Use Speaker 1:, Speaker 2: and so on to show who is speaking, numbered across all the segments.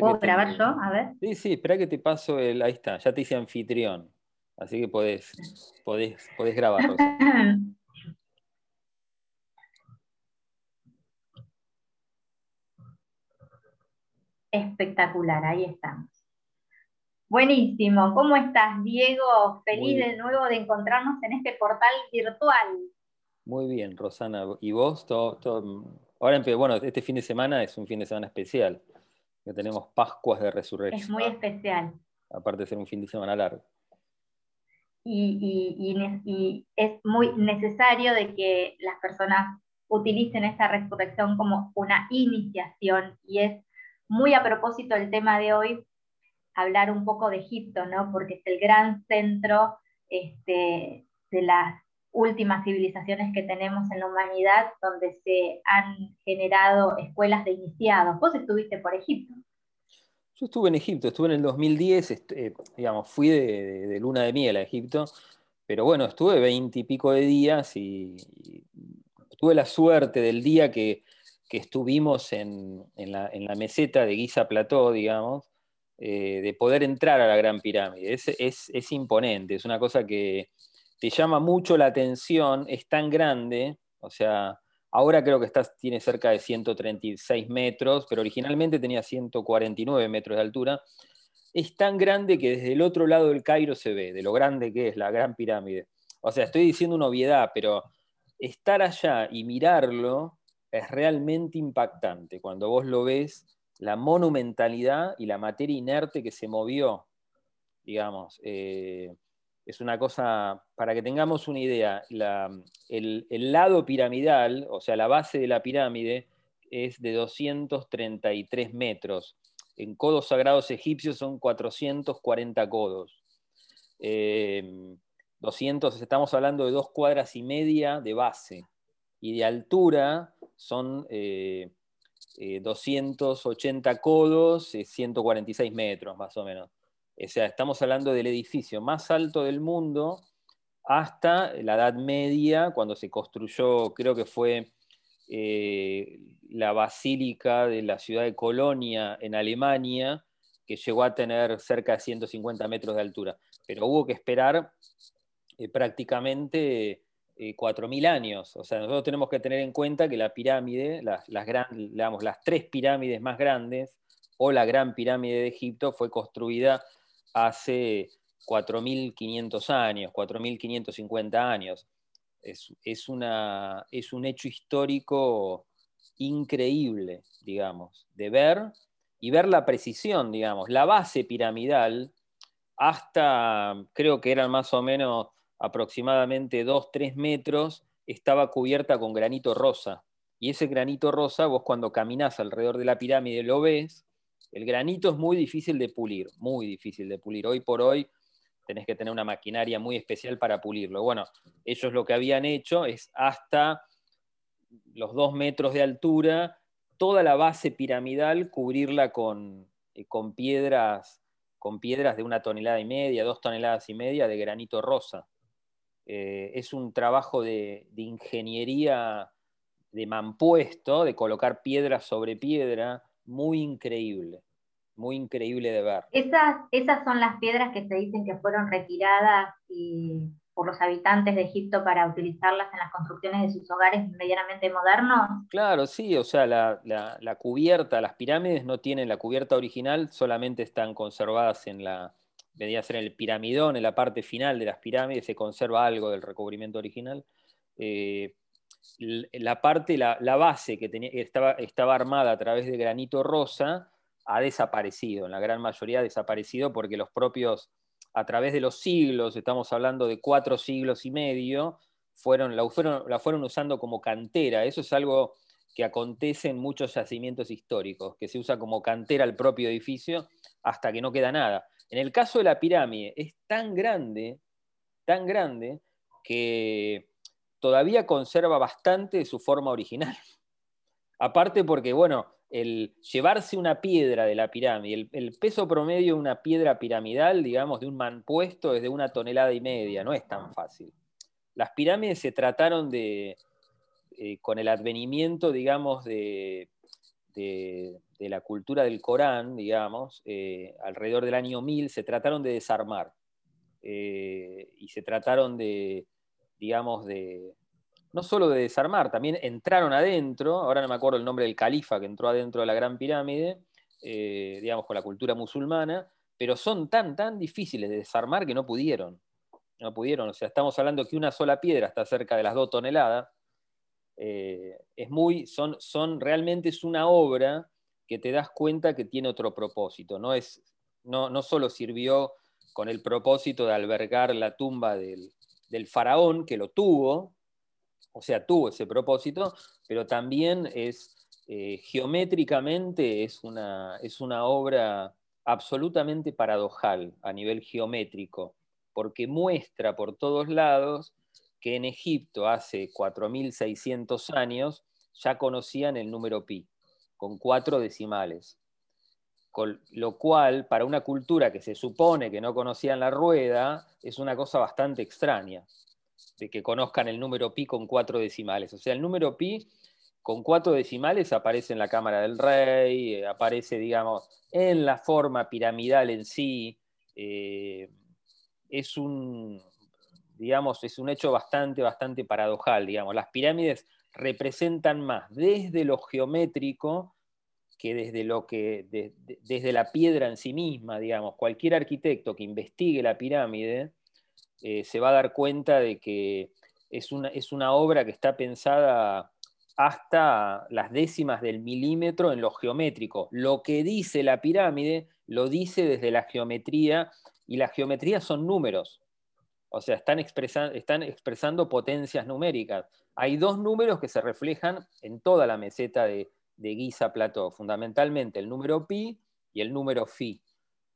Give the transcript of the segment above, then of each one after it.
Speaker 1: ¿Puedo grabar yo? A ver.
Speaker 2: Sí, sí, espera que te paso el. Ahí está, ya te hice anfitrión. Así que podés, podés, podés grabarlo.
Speaker 1: Espectacular, ahí estamos. Buenísimo. ¿Cómo estás, Diego? Feliz de nuevo de encontrarnos en este portal virtual.
Speaker 2: Muy bien, Rosana. ¿Y vos? Todo, Ahora, bueno, este fin de semana es un fin de semana especial, que tenemos Pascuas de Resurrección.
Speaker 1: Es muy especial.
Speaker 2: Aparte de ser un fin de semana largo.
Speaker 1: y es muy necesario de que las personas utilicen esta resurrección como una iniciación y es muy a propósito del tema de hoy, hablar un poco de Egipto, ¿no? Porque es el gran centro este, de las últimas civilizaciones que tenemos en la humanidad, donde se han generado escuelas de iniciados. Vos estuviste por Egipto.
Speaker 2: Yo estuve en Egipto, estuve en el 2010, eh, digamos, fui de, luna de miel a Egipto, pero bueno, estuve veinte y pico de días y tuve la suerte del día que que estuvimos en, la, meseta de Giza Plató, digamos, eh, de poder entrar a la Gran Pirámide. Es, imponente, es una cosa que te llama mucho la atención, es tan grande, o sea, ahora creo que está, tiene cerca de 136 metros, pero originalmente tenía 149 metros de altura. Es tan grande que desde el otro lado del Cairo se ve, de lo grande que es la Gran Pirámide. O sea, estoy diciendo una obviedad, pero estar allá y mirarlo es realmente impactante cuando vos lo ves, la monumentalidad y la materia inerte que se movió, digamos. Eh, es una cosa, para que tengamos una idea, el, lado piramidal, o sea, la base de la pirámide, es de 233 metros. En codos sagrados egipcios son 440 codos. 200, eh, estamos hablando de dos cuadras y media de base y de altura son 280 eh, eh, codos, 146 metros más o menos. O sea, estamos hablando del edificio más alto del mundo hasta la Edad Media, cuando se construyó, creo que fue eh, la basílica de la ciudad de Colonia en Alemania, que llegó a tener cerca de 150 metros de altura. Pero hubo que esperar prácticamente 4.000 eh, años. O sea, nosotros tenemos que tener en cuenta que la pirámide, las tres pirámides más grandes, o la gran pirámide de Egipto, fue construida hace 4.500 años, 4.550 años. Es, una, es un hecho histórico increíble, digamos, de ver y ver la precisión, digamos. La base piramidal, hasta creo que eran más o menos aproximadamente 2-3 metros, estaba cubierta con granito rosa. Y ese granito rosa, vos cuando caminás alrededor de la pirámide lo ves, el granito es muy difícil de pulir, muy difícil de pulir. Hoy por hoy tenés que tener una maquinaria muy especial para pulirlo. Bueno, ellos lo que habían hecho es hasta los 2 metros de altura, toda la base piramidal cubrirla con, eh, con, piedras, con piedras de una tonelada y media, dos toneladas y media de granito rosa. Eh, es un trabajo de, ingeniería de mampuesto, de colocar piedra sobre piedra, muy increíble, muy increíble de ver.
Speaker 1: Esas, esas son las piedras que se dicen que fueron retiradas por los habitantes de Egipto para utilizarlas en las construcciones de sus hogares medianamente modernos.
Speaker 2: Claro, sí, o sea, la, la cubierta, las pirámides no tienen la cubierta original, solamente están conservadas en la, ser el piramidón, en la parte final de las pirámides, se conserva algo del recubrimiento original. Eh, la parte, la, base que tenía, estaba, estaba armada a través de granito rosa ha desaparecido, en la gran mayoría ha desaparecido porque los propios, a través de los siglos, estamos hablando de cuatro siglos y medio, fueron, la, fueron, la fueron usando como cantera. Eso es algo que acontece en muchos yacimientos históricos, que se usa como cantera el propio edificio hasta que no queda nada. En el caso de la pirámide es tan grande, tan grande, que todavía conserva bastante de su forma original. Aparte porque, bueno, el llevarse una piedra de la pirámide, el, peso promedio de una piedra piramidal, digamos, de un manpuesto es de una tonelada y media, no es tan fácil. Las pirámides se trataron de, eh, con el advenimiento, digamos, de, de, la cultura del Corán, digamos, eh, alrededor del año 1000, se trataron de desarmar. Eh, y se trataron de, digamos, de, no solo de desarmar, también entraron adentro, ahora no me acuerdo el nombre del califa que entró adentro de la Gran Pirámide, eh, digamos, con la cultura musulmana, pero son tan, tan difíciles de desarmar que no pudieron. No pudieron, o sea, estamos hablando que una sola piedra está cerca de las dos toneladas, eh, es muy, son, son, realmente es una obra que te das cuenta que tiene otro propósito. No, es, no, no solo sirvió con el propósito de albergar la tumba del, faraón, que lo tuvo, o sea, tuvo ese propósito, pero también es eh, geométricamente es una, es una obra absolutamente paradojal a nivel geométrico, porque muestra por todos lados que en Egipto hace 4.600 años ya conocían el número pi, con cuatro decimales. Lo cual, para una cultura que se supone que no conocían la rueda, es una cosa bastante extraña, de que conozcan el número pi con cuatro decimales. O sea, el número pi con cuatro decimales aparece en la Cámara del Rey, eh, aparece, digamos, en la forma piramidal en sí. Eh, es un, digamos, es un hecho bastante, bastante paradojal, digamos. Las pirámides representan más desde lo geométrico que desde lo que, desde la piedra en sí misma, digamos. Cualquier arquitecto que investigue la pirámide eh, se va a dar cuenta de que es una, es una obra que está pensada hasta las décimas del milímetro en lo geométrico. Lo que dice la pirámide lo dice desde la geometría y la geometría son números. O sea, están, están expresando potencias numéricas. Hay dos números que se reflejan en toda la meseta de, de Giza Plató, fundamentalmente el número pi y el número phi.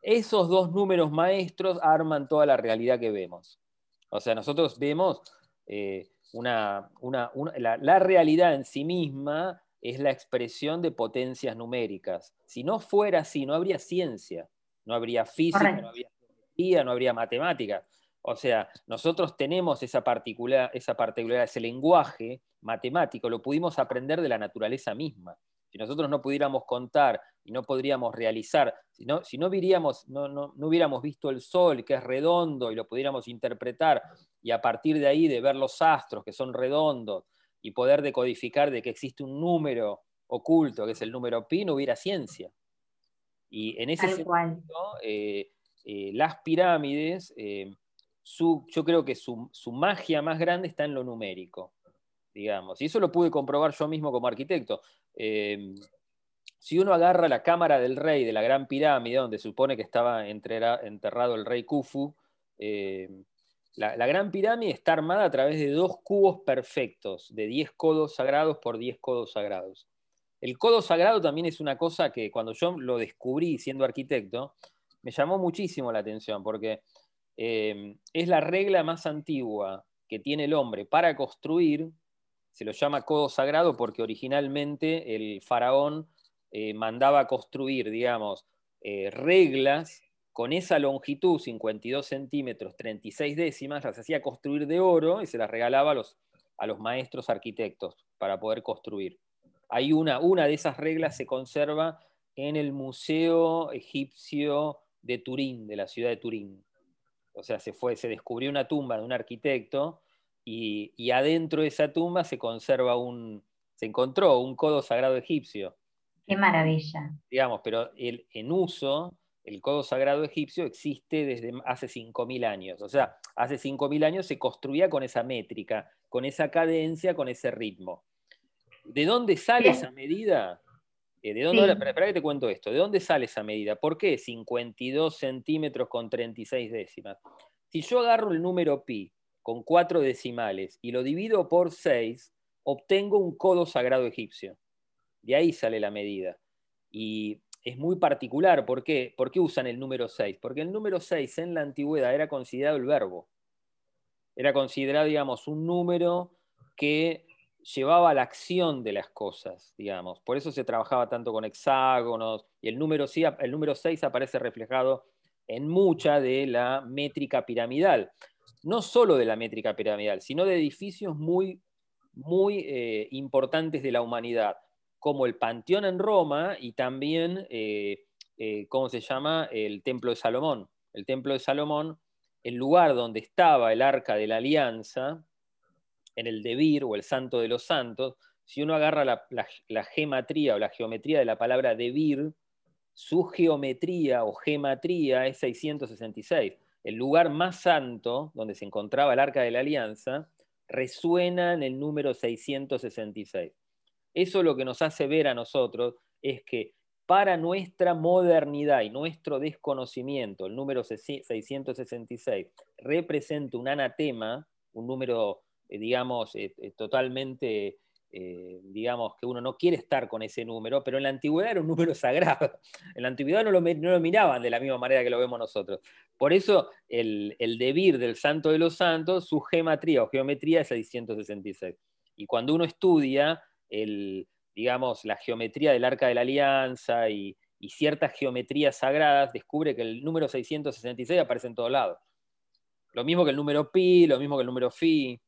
Speaker 2: Esos dos números maestros arman toda la realidad que vemos. O sea, nosotros vemos eh, una, la, la, realidad en sí misma es la expresión de potencias numéricas. Si no fuera así, no habría ciencia, no habría física, no habría geometría, no habría matemática. O sea, nosotros tenemos esa, particular, esa particularidad, ese lenguaje matemático, lo pudimos aprender de la naturaleza misma. Si nosotros no pudiéramos contar y no podríamos realizar, si no, si no, no, no, no hubiéramos visto el sol, que es redondo, y lo pudiéramos interpretar, y a partir de ahí de ver los astros, que son redondos, y poder decodificar de que existe un número oculto, que es el número pi, no hubiera ciencia. Y en ese sentido, eh, eh, las pirámides eh, yo creo que su, magia más grande está en lo numérico, digamos. Y eso lo pude comprobar yo mismo como arquitecto. Em, si uno agarra la cámara del rey de la Gran Pirámide, donde supone que estaba enterrado el rey Khufu, em, la, Gran Pirámide está armada a través de dos cubos perfectos, de 10 codos sagrados por 10 codos sagrados. El codo sagrado también es una cosa que cuando yo lo descubrí siendo arquitecto, me llamó muchísimo la atención, porque eh, es la regla más antigua que tiene el hombre para construir, se lo llama codo sagrado porque originalmente el faraón eh, mandaba construir, digamos, eh, reglas con esa longitud, 52 centímetros, 36 décimas, las hacía construir de oro y se las regalaba a los, a los maestros arquitectos para poder construir. Hay una, una de esas reglas se conserva en el Museo Egipcio de Turín, de la ciudad de Turín o sea, se, fue, se descubrió una tumba de un arquitecto y, adentro de esa tumba se conserva un, se encontró un codo sagrado egipcio.
Speaker 1: Qué maravilla.
Speaker 2: Digamos, pero el, en uso, el codo sagrado egipcio existe desde hace 5.000 años. O sea, hace 5.000 años se construía con esa métrica, con esa cadencia, con ese ritmo. ¿De dónde sale esa medida? Eh, ¿De dónde, espera, que te cuento esto. ¿De dónde sale esa medida? ¿Por qué 52 centímetros con 36 décimas? Si yo agarro el número pi con cuatro decimales y lo divido por 6, obtengo un codo sagrado egipcio. De ahí sale la medida. Y es muy particular. ¿Por qué? ¿Por qué usan el número 6? Porque el número 6 en la antigüedad era considerado el verbo. Era considerado, digamos, un número que llevaba la acción de las cosas, digamos. Por eso se trabajaba tanto con hexágonos y el número, el número 6 aparece reflejado en mucha de la métrica piramidal. No solo de la métrica piramidal, sino de edificios muy, muy eh, importantes de la humanidad. como el Panteón en Roma y también, eh, eh, ¿cómo se llama? El Templo de Salomón. El Templo de Salomón, el lugar donde estaba el Arca de la Alianza, en el Debir o el Santo de los Santos, si uno agarra la, gematría o la geometría de la palabra Debir, su geometría o gematría es 666. El lugar más santo donde se encontraba el Arca de la Alianza resuena en el número 666. Eso lo que nos hace ver a nosotros es que para nuestra modernidad y nuestro desconocimiento, el número 666 representa un anatema, un número, eh, digamos, eh, eh, digamos, que uno no quiere estar con ese número, pero en la antigüedad era un número sagrado. En la antigüedad no lo, miraban de la misma manera que lo vemos nosotros. Por eso el, el debir del santo de los santos, su geometría o geometría es 666. Y cuando uno estudia el, digamos, la geometría del arca de la alianza y, ciertas geometrías sagradas, descubre que el número 666 aparece en todos lados. Lo mismo que el número pi, lo mismo que el número phi.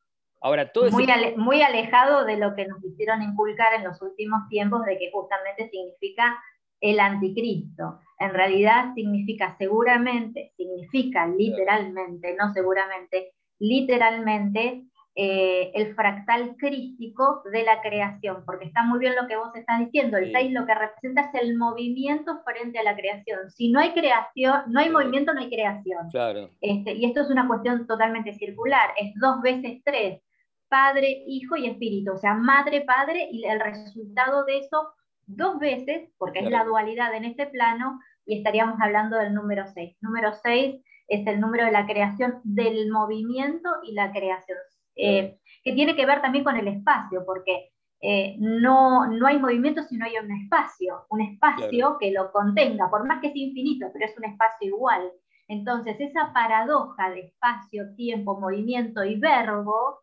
Speaker 2: Ahora, todo
Speaker 1: muy, muy alejado de lo que nos quisieron inculcar en los últimos tiempos de que justamente significa el anticristo. En realidad significa seguramente, significa literalmente, no seguramente, literalmente eh, el fractal crístico de la creación, porque está muy bien lo que vos estás diciendo, el 6 lo que representa es el movimiento frente a la creación. Si no hay creación, no hay movimiento, no hay creación.
Speaker 2: Claro.
Speaker 1: Este, y esto es una cuestión totalmente circular, es dos veces tres, Padre, Hijo y Espíritu, o sea, Madre, Padre, y el resultado de eso dos veces, porque es la dualidad en este plano, y estaríamos hablando del número 6. Número 6 es el número de la creación del movimiento y la creación. Eh, que tiene que ver también con el espacio, porque eh, no, no hay movimiento si no hay un espacio, un espacio que lo contenga, por más que sea infinito, pero es un espacio igual. Entonces, esa paradoja de espacio, tiempo, movimiento y verbo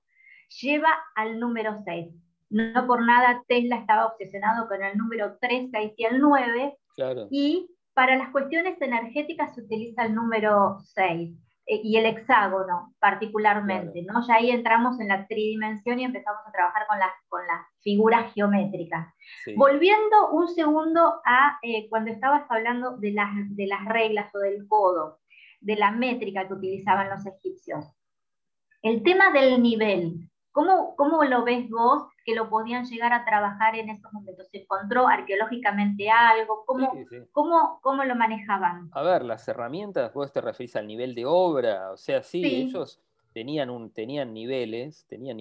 Speaker 1: lleva al número 6. No por nada Tesla estaba obsesionado con el número 3, 6 y el 9. Y para las cuestiones energéticas se utiliza el número 6. Eh, y el hexágono particularmente, ¿no? Ya ahí entramos en la tridimensión y empezamos a trabajar con las, con las figuras geométricas. Volviendo un segundo a eh, cuando estabas hablando de las, de las reglas o del codo, de la métrica que utilizaban los egipcios. El tema del nivel, ¿Cómo, ¿Cómo, lo ves vos que lo podían llegar a trabajar en esos momentos? ¿Se encontró arqueológicamente algo? ¿Cómo, ¿cómo, cómo lo manejaban?
Speaker 2: A ver, las herramientas, vos te referís al nivel de obra, o sea, sí, ellos tenían, un, tenían niveles, tenían,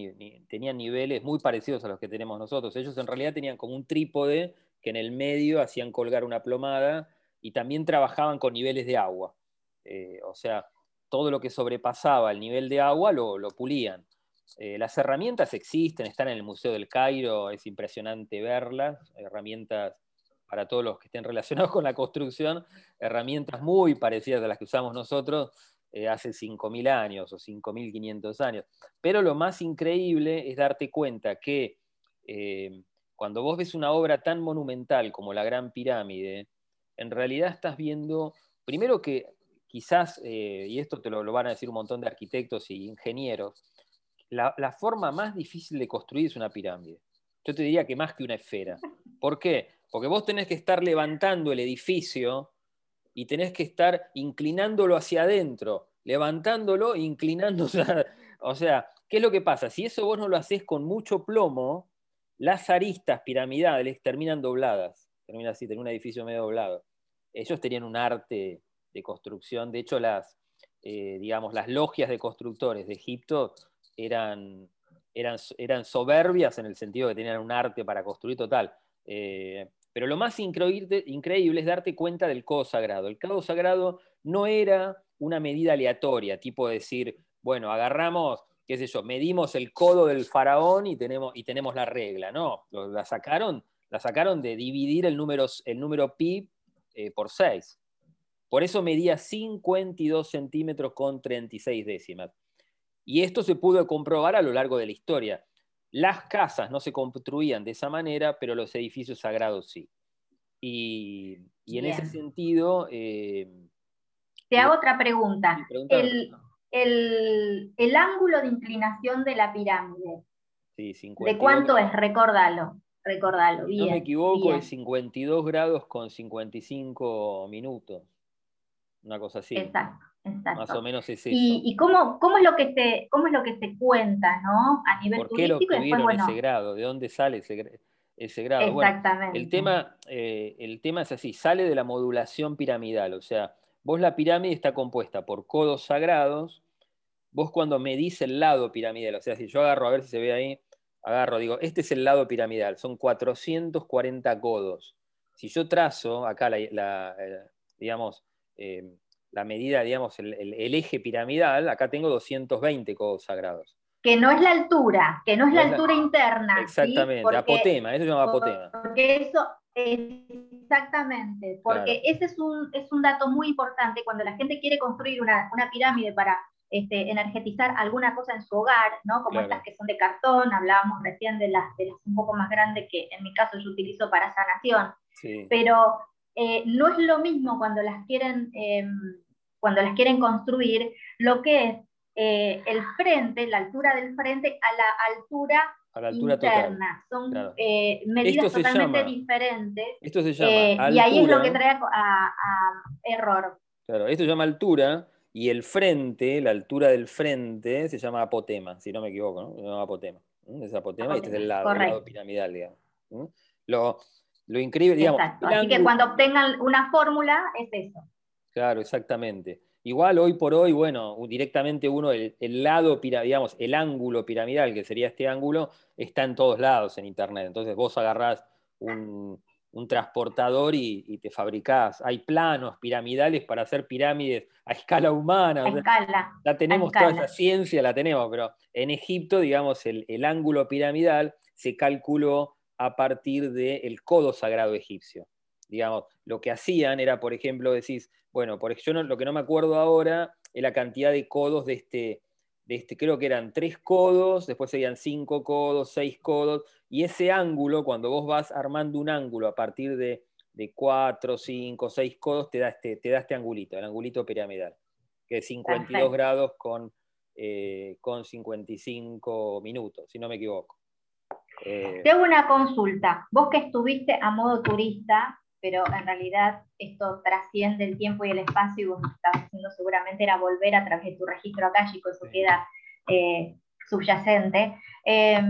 Speaker 2: tenían niveles muy parecidos a los que tenemos nosotros. Ellos en realidad tenían como un trípode que en el medio hacían colgar una plomada y también trabajaban con niveles de agua. Eh, o sea, todo lo que sobrepasaba el nivel de agua lo, lo pulían. Eh, las herramientas existen, están en el Museo del Cairo, es impresionante verlas, herramientas para todos los que estén relacionados con la construcción, herramientas muy parecidas a las que usamos nosotros eh, hace 5.000 años o 5.500 años. Pero lo más increíble es darte cuenta que eh, cuando vos ves una obra tan monumental como la Gran Pirámide, en realidad estás viendo, primero que quizás, y esto te lo, lo van a decir un montón de arquitectos y ingenieros, la, forma más difícil de construir es una pirámide. Yo te diría que más que una esfera. ¿Por qué? Porque vos tenés que estar levantando el edificio y tenés que estar inclinándolo hacia adentro, levantándolo e inclinándose. O sea, ¿qué es lo que pasa? Si eso vos no lo haces con mucho plomo, las aristas piramidales terminan dobladas. Termina así, tener un edificio medio doblado. Ellos tenían un arte de construcción. De hecho, las, eh, digamos, las logias de constructores de Egipto eran, eran, eran soberbias en el sentido de que tenían un arte para construir total. Eh, pero lo más increíble, increíble es darte cuenta del codo sagrado. El codo sagrado no era una medida aleatoria, tipo decir, bueno, agarramos, qué sé yo, medimos el codo del faraón y tenemos, y tenemos la regla. No, la sacaron, la sacaron de dividir el número, el número pi eh, por 6. Por eso medía 52 centímetros con 36 décimas. Y esto se pudo comprobar a lo largo de la historia. Las casas no se construían de esa manera, pero los edificios sagrados sí. Y, en ese sentido... Eh,
Speaker 1: Te hago otra pregunta. El, ángulo de inclinación de la pirámide.
Speaker 2: Sí,
Speaker 1: ¿De cuánto es? Recórdalo. recordalo. Bien,
Speaker 2: no me equivoco, es 52 grados con 55 minutos. Una cosa así.
Speaker 1: Exacto, exacto.
Speaker 2: Más o menos es eso.
Speaker 1: ¿Y, y cómo, cómo, es lo que se, cómo es lo que se cuenta, ¿no? A nivel
Speaker 2: ¿Por qué lo
Speaker 1: turístico después, bueno,
Speaker 2: ese grado? ¿De dónde sale ese, ese grado? Bueno,
Speaker 1: exactamente.
Speaker 2: el tema, eh, el tema es así, sale de la modulación piramidal, o sea, vos la pirámide está compuesta por codos sagrados, vos cuando medís el lado piramidal, o sea, si yo agarro, a ver si se ve ahí, agarro, digo, este es el lado piramidal, son 440 codos. Si yo trazo acá la, la, eh, digamos, eh, la medida, digamos, el, el- el eje piramidal, acá tengo 220 codos sagrados.
Speaker 1: Que no es la altura, que no es
Speaker 2: No
Speaker 1: la
Speaker 2: es la-
Speaker 1: altura interna. ¿sí?
Speaker 2: Exactamente,
Speaker 1: Porque-
Speaker 2: apotema, eso se llama apotema.
Speaker 1: Porque eso, exactamente, porque ese es un, es un dato muy importante cuando la gente quiere construir una, una pirámide para este, energetizar alguna cosa en su hogar, ¿no? Como
Speaker 2: Claro.
Speaker 1: estas que son de cartón, hablábamos recién de las, de las un poco más grandes que en mi caso yo utilizo para sanación,
Speaker 2: Sí.
Speaker 1: pero eh, no es lo mismo cuando las quieren, eh, cuando las quieren construir, lo que es eh, el frente, la altura del frente a la altura
Speaker 2: a la altura total.
Speaker 1: interna. Son
Speaker 2: claro.
Speaker 1: eh, medidas
Speaker 2: Esto
Speaker 1: totalmente
Speaker 2: llama-
Speaker 1: diferentes.
Speaker 2: Esto se llama altura.
Speaker 1: y ahí es lo que trae a, a- a error.
Speaker 2: Claro, esto se llama altura y el frente, la altura del frente, se llama apotema, si no me equivoco, ¿no? Se llama apotema. Es apotema y este es el lado, el
Speaker 1: correcto.
Speaker 2: lado piramidal, digamos. Lo, lo increíble, digamos.
Speaker 1: Exacto. Así que cuando obtengan una fórmula, es eso.
Speaker 2: Claro, exactamente. Igual hoy por hoy, bueno, directamente uno, el, el lado, digamos, el ángulo piramidal, que sería este ángulo, está en todos lados en Internet. Entonces vos agarrás un, un transportador y, y te fabricás. Hay planos piramidales para hacer pirámides a escala humana.
Speaker 1: A escala.
Speaker 2: la tenemos
Speaker 1: escala.
Speaker 2: toda esa ciencia, la tenemos, pero en Egipto, digamos, el, el ángulo piramidal se calculó a partir del codo sagrado egipcio. Digamos, lo que hacían era, por ejemplo, decís, bueno, por yo no- lo que no me acuerdo ahora es la cantidad de codos de este, de este, creo que eran tres codos, después serían cinco codos, seis codos, y ese ángulo, cuando vos vas armando un ángulo a partir de, de cuatro, cinco, seis codos, te da, este, te da este angulito, el angulito piramidal, que es 52
Speaker 1: Perfecto.
Speaker 2: grados con, eh, con 55 minutos, si no me equivoco. Eh,
Speaker 1: Te hago una consulta. Vos que estuviste a modo turista, pero en realidad esto trasciende el tiempo y el espacio, y vos lo que estabas haciendo seguramente era volver a través de tu registro acálico, eso
Speaker 2: Sí.
Speaker 1: queda eh, subyacente. Eh,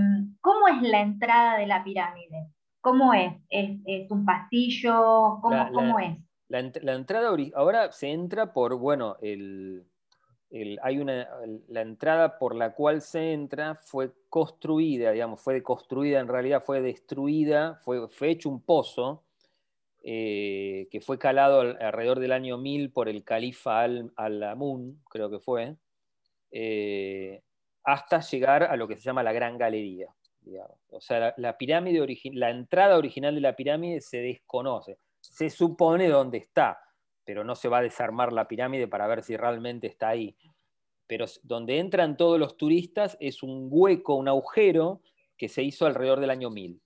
Speaker 1: ¿Cómo es la entrada de la pirámide? ¿Cómo es? ¿Es, es un pasillo? ¿Cómo,
Speaker 2: La- la-
Speaker 1: cómo es?
Speaker 2: La, la entrada ahora se entra por, bueno, el, hay una, la entrada por la cual se entra fue construida, digamos, fue construida en realidad, fue destruida, fue, hecho un pozo eh, que fue calado al- alrededor del año 1000 por el califa Al- Al-Amun, creo que fue, eh, hasta llegar a lo que se llama la Gran Galería. O sea, la, la entrada original de la pirámide se desconoce. Se supone dónde está, pero no se va a desarmar la pirámide para ver si realmente está ahí. Pero donde entran todos los turistas es un hueco, un agujero que se hizo alrededor del año 1000,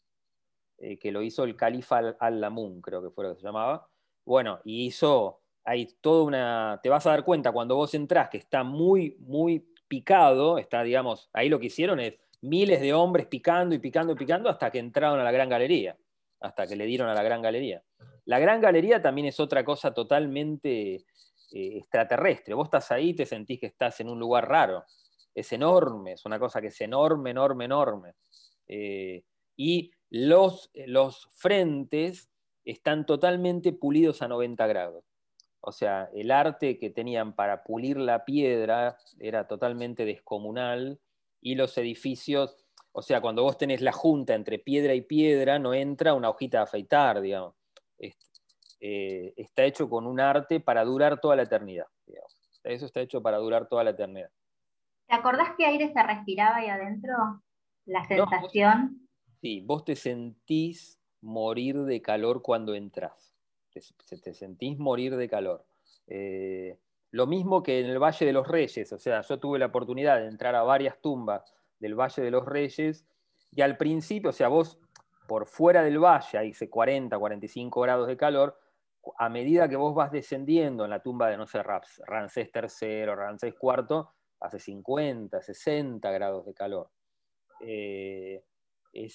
Speaker 2: eh, que lo hizo el califa Al- Al-Lamun, creo que fue lo que se llamaba. Bueno, y hizo, hay toda una, te vas a dar cuenta cuando vos entrás que está muy, muy picado, está, digamos, ahí lo que hicieron es miles de hombres picando y picando y picando hasta que entraron a la Gran Galería, hasta que le dieron a la Gran Galería. La Gran Galería también es otra cosa totalmente eh, extraterrestre. Vos estás ahí y te sentís que estás en un lugar raro. Es enorme, es una cosa que es enorme, enorme, enorme. Eh, y los, los frentes están totalmente pulidos a 90 grados. O sea, el arte que tenían para pulir la piedra era totalmente descomunal y los edificios, o sea, cuando vos tenés la junta entre piedra y piedra, no entra una hojita de afeitar, digamos. Es- eh, está hecho con un arte para durar toda la eternidad. digamos. Eso está hecho para durar toda la eternidad.
Speaker 1: ¿Te acordás qué aire se respiraba ahí adentro? La
Speaker 2: No,
Speaker 1: sensación.
Speaker 2: Sí, vos te sentís morir de calor cuando entras. Te, te sentís morir de calor. Eh, lo mismo que en el Valle de los Reyes, o sea, yo tuve la oportunidad de entrar a varias tumbas del Valle de los Reyes y al principio, o sea, vos por fuera del valle, ahí dice 40, 45 grados de calor, a medida que vos vas descendiendo en la tumba de, no sé, Ramsés III, Ramsés IV, hace 50, 60 grados de calor. Eh, eh,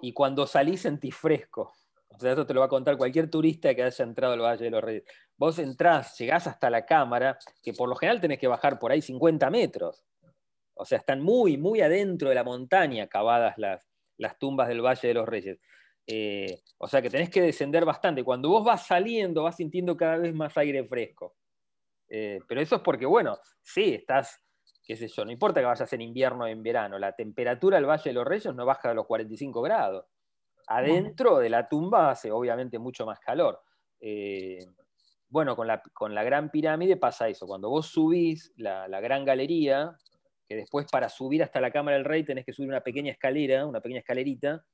Speaker 2: y cuando salís sentís fresco. O sea, eso te lo va a contar cualquier turista que haya entrado al Valle de los Reyes. Vos entrás, llegás hasta la cámara, que por lo general tenés que bajar por ahí 50 metros. O sea, están muy, muy adentro de la montaña cavadas las, las tumbas del Valle de los Reyes. Eh, o sea que tenés que descender bastante. Cuando vos vas saliendo, vas sintiendo cada vez más aire fresco. Eh, pero eso es porque, bueno, sí, estás, qué sé yo, no importa que vayas en invierno o en verano, la temperatura del Valle de los Reyes no baja de los 45 grados. Adentro de la tumba hace obviamente mucho más calor. Eh, bueno, con la, con la, Gran Pirámide pasa eso. Cuando vos subís la, la, Gran Galería, que después para subir hasta la Cámara del Rey tenés que subir una pequeña escalera, una pequeña escalerita,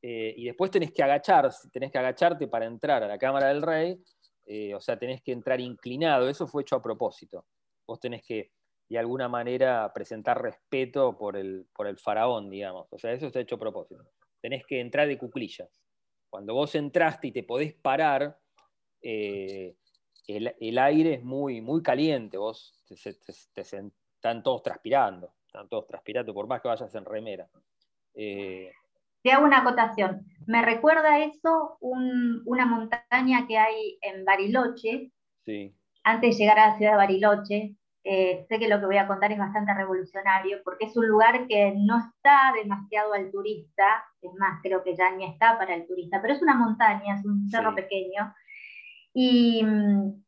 Speaker 2: eh, y después tenés que agachar, tenés que agacharte para entrar a la Cámara del Rey, eh, o sea, tenés que entrar inclinado, eso fue hecho a propósito. Vos tenés que, de alguna manera, presentar respeto por el, por el faraón, digamos, o sea, eso está hecho a propósito. Tenés que entrar de cuclillas. Cuando vos entraste y te podés parar, eh, el, aire es muy, muy caliente, vos están todos transpirando, están todos transpirando, por más que vayas en remera.
Speaker 1: Te hago una acotación. Me recuerda eso una montaña que hay en Bariloche,
Speaker 2: sí.
Speaker 1: antes de llegar a la ciudad de Bariloche. Eh, sé que lo que voy a contar es bastante revolucionario, porque es un lugar que no está demasiado al turista, es más, creo que ya ni está para el turista, pero es una montaña, es un cerro pequeño. Y mm,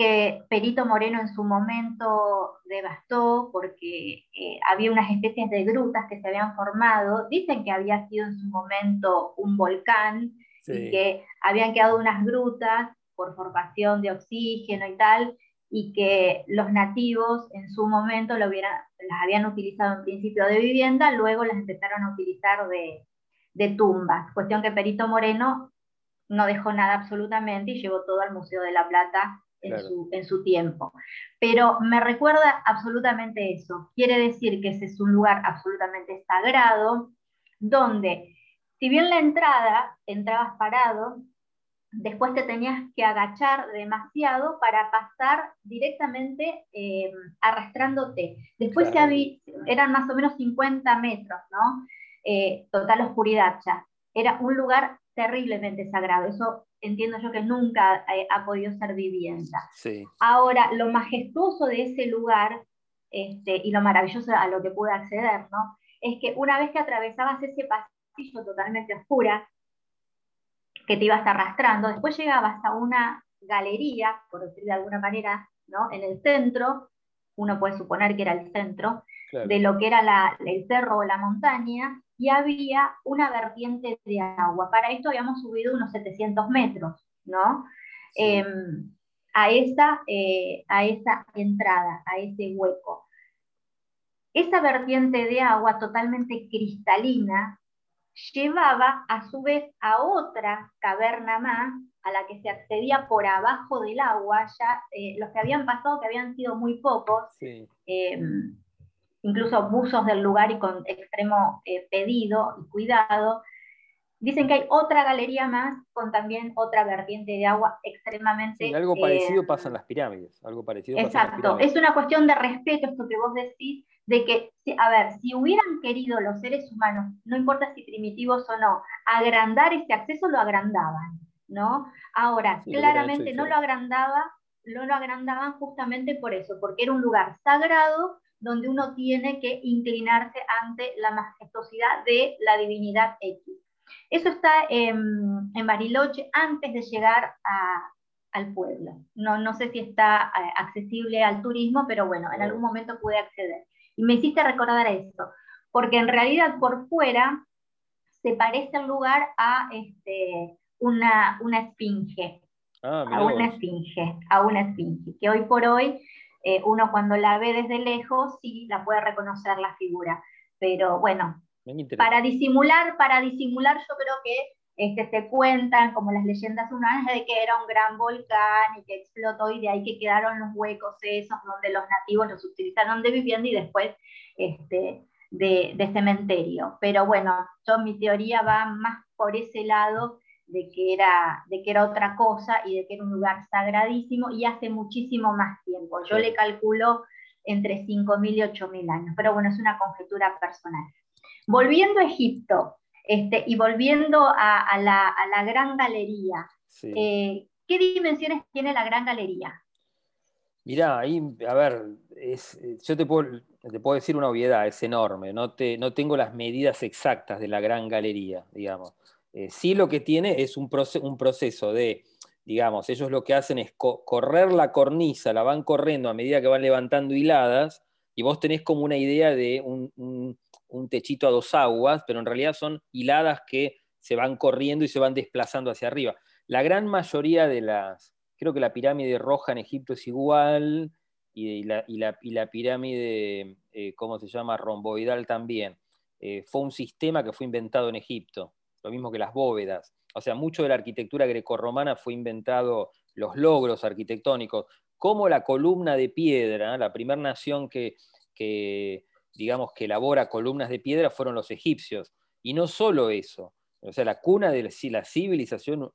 Speaker 1: que Perito Moreno en su momento devastó porque eh, había unas especies de grutas que se habían formado. Dicen que había sido en su momento un volcán y que habían quedado unas grutas por formación de oxígeno y tal, y que los nativos en su momento lo las habían utilizado en principio de vivienda, luego las empezaron a utilizar de, de tumbas. Cuestión que Perito Moreno no dejó nada absolutamente y llevó todo al Museo de la Plata en, su, tiempo. Pero me recuerda absolutamente eso. Quiere decir que ese es un lugar absolutamente sagrado, donde si bien la entrada entrabas parado, después te tenías que agachar demasiado para pasar directamente eh, arrastrándote. Después eran más o menos 50 metros, ¿no? Eh, total oscuridad ya. Era un lugar terriblemente sagrado. Eso entiendo yo que nunca eh, ha podido ser vivienda. Ahora, lo majestuoso de ese lugar este, y lo maravilloso a lo que pude acceder, ¿no? Es que una vez que atravesabas ese pasillo totalmente oscura, que te ibas arrastrando, después llegabas a una galería, por decir de alguna manera, ¿no? En el centro, uno puede suponer que era el centro, de lo que era la, el cerro o la montaña, y había una vertiente de agua. Para esto habíamos subido unos 700 metros, ¿no? Em, a, esa, eh, a esa entrada, a ese hueco. Esa vertiente de agua totalmente cristalina llevaba a su vez a otra caverna más a la que se accedía por abajo del agua, ya eh, los que habían pasado, que habían sido muy pocos, em, incluso buzos del lugar y con extremo eh, pedido y cuidado. Dicen que hay otra galería más con también otra vertiente de agua extremadamente...
Speaker 2: algo parecido pasa en las pirámides, algo parecido.
Speaker 1: Exacto, es una cuestión de respeto esto que vos decís, de que, a ver, si hubieran querido los seres humanos, no importa si primitivos o no, agrandar ese acceso, lo agrandaban, ¿no? Ahora, claramente no lo agrandaba, no lo agrandaban justamente por eso, porque era un lugar sagrado donde uno tiene que inclinarse ante la majestuosidad de la divinidad X. Eso está en, Bariloche antes de llegar al pueblo. No, no sé si está eh, accesible al turismo, pero bueno, en algún momento pude acceder. Y me hiciste recordar eso, porque en realidad por fuera se parece el lugar a este, una, una esfinge.
Speaker 2: Ah,
Speaker 1: a una esfinge, a una esfinge, que hoy por hoy eh, uno cuando la ve desde lejos sí la puede reconocer la figura. Pero bueno, para disimular, para disimular yo creo que este, se cuentan como las leyendas humanas de que era un gran volcán y que explotó y de ahí que quedaron los huecos esos donde los nativos los utilizaron de vivienda y después este, de, de cementerio. Pero bueno, yo mi teoría va más por ese lado de que, era, de que era otra cosa y de que era un lugar sagradísimo y hace muchísimo más tiempo. Yo le calculo entre 5.000 y 8.000 años, pero bueno, es una conjetura personal. Volviendo a Egipto, Este, y volviendo a, la, gran galería, eh, ¿qué dimensiones tiene la gran galería?
Speaker 2: Mirá, ahí, a ver, yo te puedo, te puedo, decir una obviedad, es enorme, no, te, no tengo las medidas exactas de la gran galería, digamos. Eh, sí lo que tiene es un, un, proceso de, digamos, ellos lo que hacen es correr la cornisa, la van corriendo a medida que van levantando hiladas, y vos tenés como una idea de un, techito a dos aguas, pero en realidad son hiladas que se van corriendo y se van desplazando hacia arriba. La gran mayoría de las, creo que la pirámide roja en Egipto es igual, y, la, pirámide, eh, ¿cómo se llama? Romboidal también. Eh, fue un sistema que fue inventado en Egipto, lo mismo que las bóvedas. O sea, mucho de la arquitectura grecorromana fue inventado, los logros arquitectónicos, como la columna de piedra, la primera nación que, digamos, que elabora columnas de piedra fueron los egipcios. Y no solo eso, o sea, la cuna de la civilización,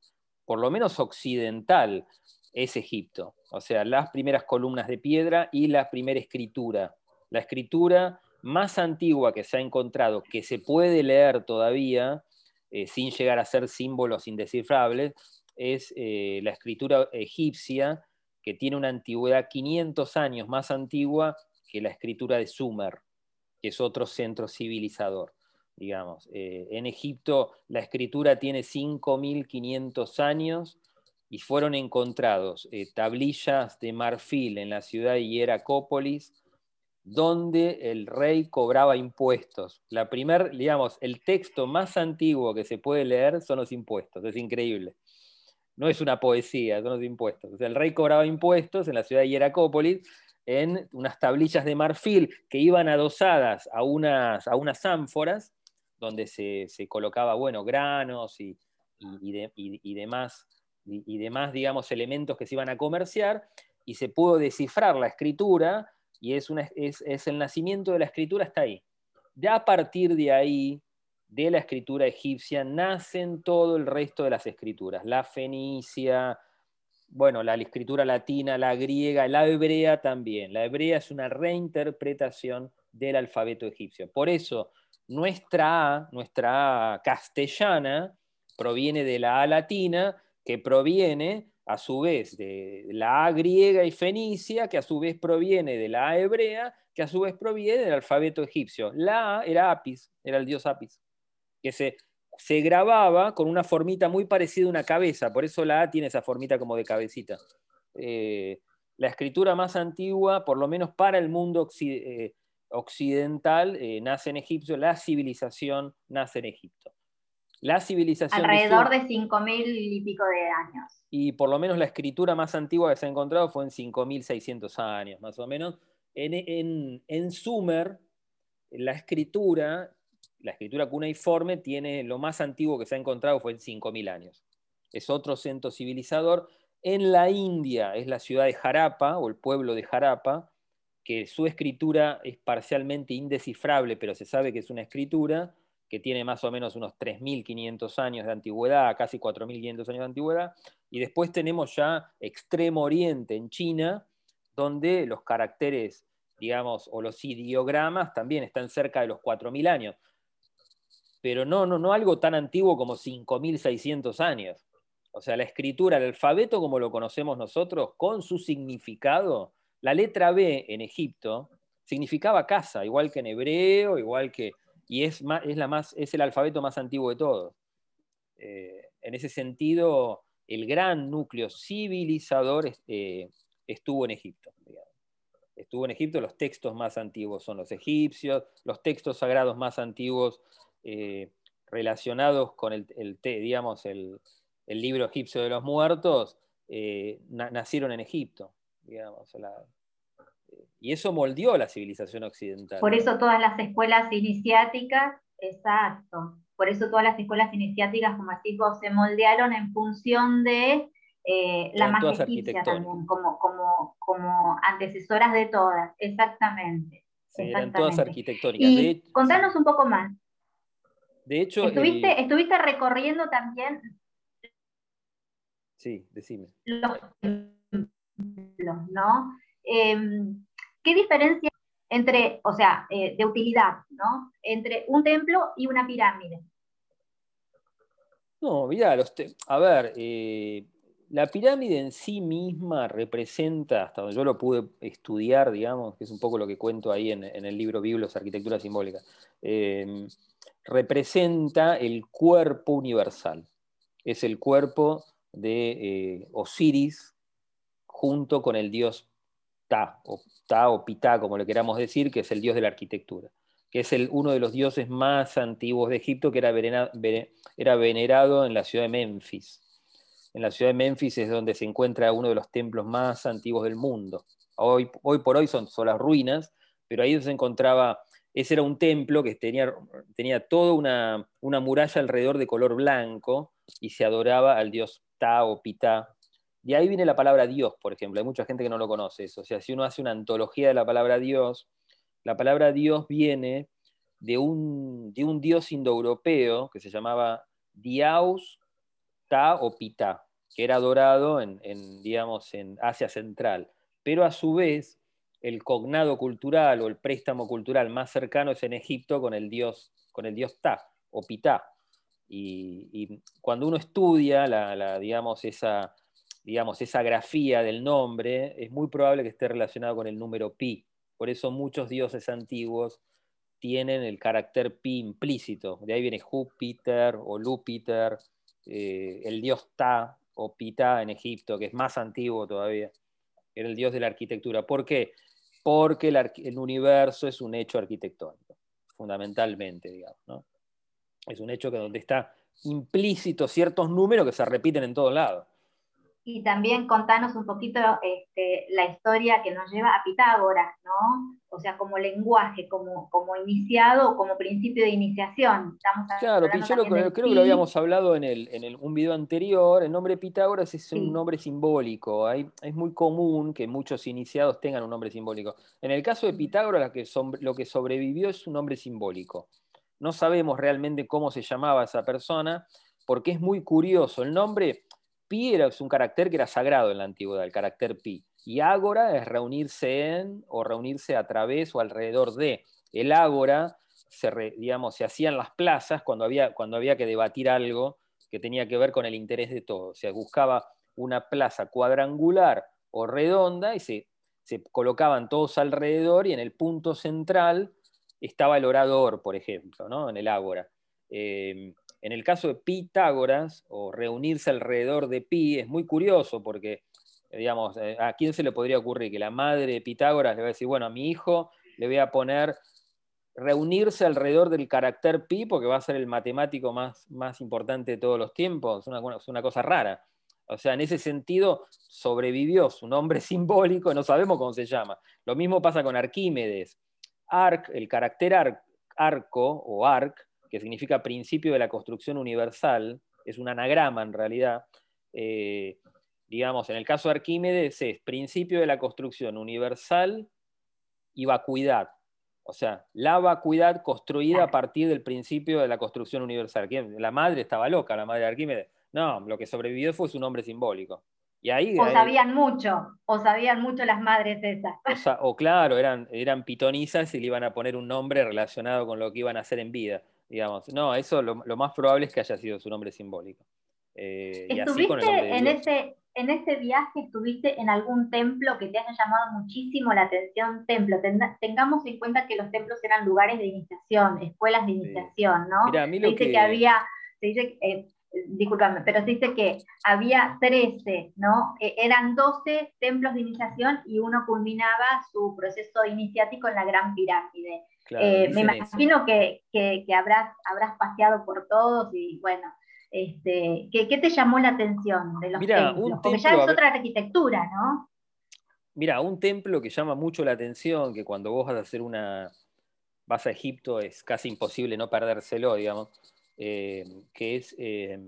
Speaker 2: por lo menos occidental, es Egipto. O sea, las primeras columnas de piedra y la primera escritura. La escritura más antigua que se ha encontrado, que se puede leer todavía, eh, sin llegar a ser símbolos indescifrables, es eh, la escritura egipcia, que tiene una antigüedad 500 años más antigua que la escritura de Sumer que es otro centro civilizador. Digamos. Eh, en Egipto la escritura tiene 5.500 años y fueron encontrados tablillas de marfil en la ciudad de Hieracópolis, donde el rey cobraba impuestos. La primer, digamos, el texto más antiguo que se puede leer son los impuestos, es increíble. No es una poesía, son los impuestos. el rey cobraba impuestos en la ciudad de Hieracópolis en unas tablillas de marfil que iban adosadas a unas, a unas ánforas donde se, colocaba, bueno, granos y, demás, y, demás, digamos, elementos que se iban a comerciar, y se pudo descifrar la escritura, y es, es el nacimiento de la escritura, está ahí. Ya a partir de ahí, de la escritura egipcia, nacen todo el resto de las escrituras, la fenicia, bueno, la escritura latina, la griega, la hebrea también. La hebrea es una reinterpretación del alfabeto egipcio. Por eso, nuestra A, nuestra A castellana, proviene de la A latina, que proviene a su vez de la A griega y fenicia, que a su vez proviene de la A hebrea, que a su vez proviene del alfabeto egipcio. La A era Apis, era el dios Apis, que se se grababa con una formita muy parecida a una cabeza, por eso la A tiene esa formita como de cabecita. Eh, la escritura más antigua, por lo menos para el mundo eh, occidental, eh, nace en Egipto, la civilización nace en Egipto. La civilización
Speaker 1: Alrededor de, 5.000 y pico de años.
Speaker 2: Y por lo menos la escritura más antigua que se ha encontrado fue en 5.600 años, más o menos. En, en Sumer, la escritura la escritura cuneiforme tiene lo más antiguo que se ha encontrado fue en 5.000 años. Es otro centro civilizador. En la India es la ciudad de Harappa o el pueblo de Harappa, que su escritura es parcialmente indescifrable, pero se sabe que es una escritura que tiene más o menos unos 3.500 años de antigüedad, casi 4.500 años de antigüedad. Y después tenemos ya Extremo Oriente en China, donde los caracteres, digamos, o los ideogramas también están cerca de los 4.000 años pero no, no, no algo tan antiguo como 5.600 años. O sea, la escritura, el alfabeto como lo conocemos nosotros, con su significado, la letra B en Egipto significaba casa, igual que en hebreo, igual que... Y es, es, la más, es el alfabeto más antiguo de todos. Eh, en ese sentido, el gran núcleo civilizador eh, estuvo en Egipto. Estuvo en Egipto, los textos más antiguos son los egipcios, los textos sagrados más antiguos eh, relacionados con el, digamos, el, libro egipcio de los muertos, nacieron en Egipto. Digamos, y eso moldeó la civilización occidental.
Speaker 1: Por eso todas las escuelas iniciáticas, exacto, por eso todas las escuelas iniciáticas, como así se moldearon en función de eh, la magia egipcia también, como, como, como antecesoras de todas, exactamente.
Speaker 2: Sí, eran todas arquitectónicas.
Speaker 1: Y contanos un poco más.
Speaker 2: De hecho.
Speaker 1: Estuviste, estuviste recorriendo también.
Speaker 2: Sí, decime.
Speaker 1: Los templos, ¿no? Em, ¿Qué diferencia entre, o sea, eh, de utilidad, ¿no? Entre un templo y una pirámide.
Speaker 2: No, mirá, a ver, eh, la pirámide en sí misma representa, hasta donde yo lo pude estudiar, digamos, que es un poco lo que cuento ahí en, el libro Biblos, Arquitectura Simbólica, eh, representa el cuerpo universal. Es el cuerpo de eh, Osiris junto con el dios Ta, o Ta o Ptah, como le queramos decir, que es el dios de la arquitectura, que es uno de los dioses más antiguos de Egipto, que era era venerado en la ciudad de Memphis en la ciudad de Memphis es donde se encuentra uno de los templos más antiguos del mundo. Hoy, por hoy son, son las ruinas, pero ahí se encontraba, ese era un templo que tenía, tenía toda una, una, muralla alrededor de color blanco y se adoraba al dios Ta o Pita. De ahí viene la palabra Dios, por ejemplo. Hay mucha gente que no lo conoce eso. O sea, si uno hace una antología de la palabra Dios, la palabra Dios viene de un, de un dios indoeuropeo que se llamaba Diaus Ta o Pita que era adorado en, digamos, en Asia Central. Pero a su vez, el cognado cultural o el préstamo cultural más cercano es en Egipto con el dios, con el dios Ta o Ptah. Y, cuando uno estudia la, digamos, esa, digamos, esa grafía del nombre, es muy probable que esté relacionado con el número pi. Por eso muchos dioses antiguos tienen el carácter pi implícito. De ahí viene Júpiter o Lúpiter, eh, el dios Ta o Ptah en Egipto, que es más antiguo todavía, era el dios de la arquitectura. ¿Por qué? Porque el, universo es un hecho arquitectónico, fundamentalmente, digamos. ¿no? Es un hecho que donde está implícito ciertos números que se repiten en todos lados.
Speaker 1: Y también contanos un poquito este, la historia que nos lleva a Pitágoras, ¿no? O sea, como lenguaje, como, como iniciado o como principio de iniciación.
Speaker 2: claro, yo creo que lo habíamos hablado en, el, en un video anterior. El nombre Pitágoras es un nombre simbólico. Hay, es muy común que muchos iniciados tengan un nombre simbólico. En el caso de Pitágoras, lo que sobrevivió es un nombre simbólico. No sabemos realmente cómo se llamaba esa persona, porque es muy curioso. El nombre Pi era, un carácter que era sagrado en la antigüedad, el carácter pi. Y ágora es reunirse en o reunirse a través o alrededor de. El ágora se, digamos, se hacía en las plazas cuando había, cuando había que debatir algo que tenía que ver con el interés de todos. Se buscaba una plaza cuadrangular o redonda y se, se colocaban todos alrededor y en el punto central estaba el orador, por ejemplo, ¿no? en el ágora. Eh, en el caso de Pitágoras, o reunirse alrededor de Pi, es muy curioso porque, digamos, eh, ¿a quién se le podría ocurrir que la madre de Pitágoras le va a decir, bueno, a mi hijo le voy a poner reunirse alrededor del carácter pi porque va a ser el matemático más, más importante de todos los tiempos? Es una, cosa rara. O sea, en ese sentido sobrevivió su nombre simbólico, no sabemos cómo se llama. Lo mismo pasa con Arquímedes. Arc, el carácter arco o arc, que significa principio de la construcción universal, es un anagrama en realidad. Eh, digamos, en el caso de Arquímedes es principio de la construcción universal y vacuidad. O sea, la vacuidad construida a partir del principio de la construcción universal. La madre estaba loca, la madre de Arquímedes. No, lo que sobrevivió fue su nombre simbólico. Y ahí,
Speaker 1: o sabían mucho, o sabían mucho las madres esas.
Speaker 2: O, claro, eran, eran pitonisas y le iban a poner un nombre relacionado con lo que iban a hacer en vida digamos. No, eso lo, más probable es que haya sido su nombre simbólico.
Speaker 1: Eh, ¿Estuviste en, ese, en ese viaje, estuviste en algún templo que te haya llamado muchísimo la atención? Templo, tengamos en cuenta que los templos eran lugares de iniciación, escuelas de iniciación, ¿no?
Speaker 2: Mira, a mí lo
Speaker 1: se dice que... había, se dice, eh, discúlpame, pero se dice que había 13, ¿no? E, eran 12 templos de iniciación y uno culminaba su proceso iniciático en la Gran Pirámide. Eh, me imagino que, habrás, habrás paseado por todos y bueno, este, ¿qué, te llamó la atención de los templos? Porque ya es otra arquitectura, ¿no?
Speaker 2: Mira, un templo que llama mucho la atención, que cuando vos vas a hacer una, vas a Egipto es casi imposible no perdérselo, digamos, eh, que es eh,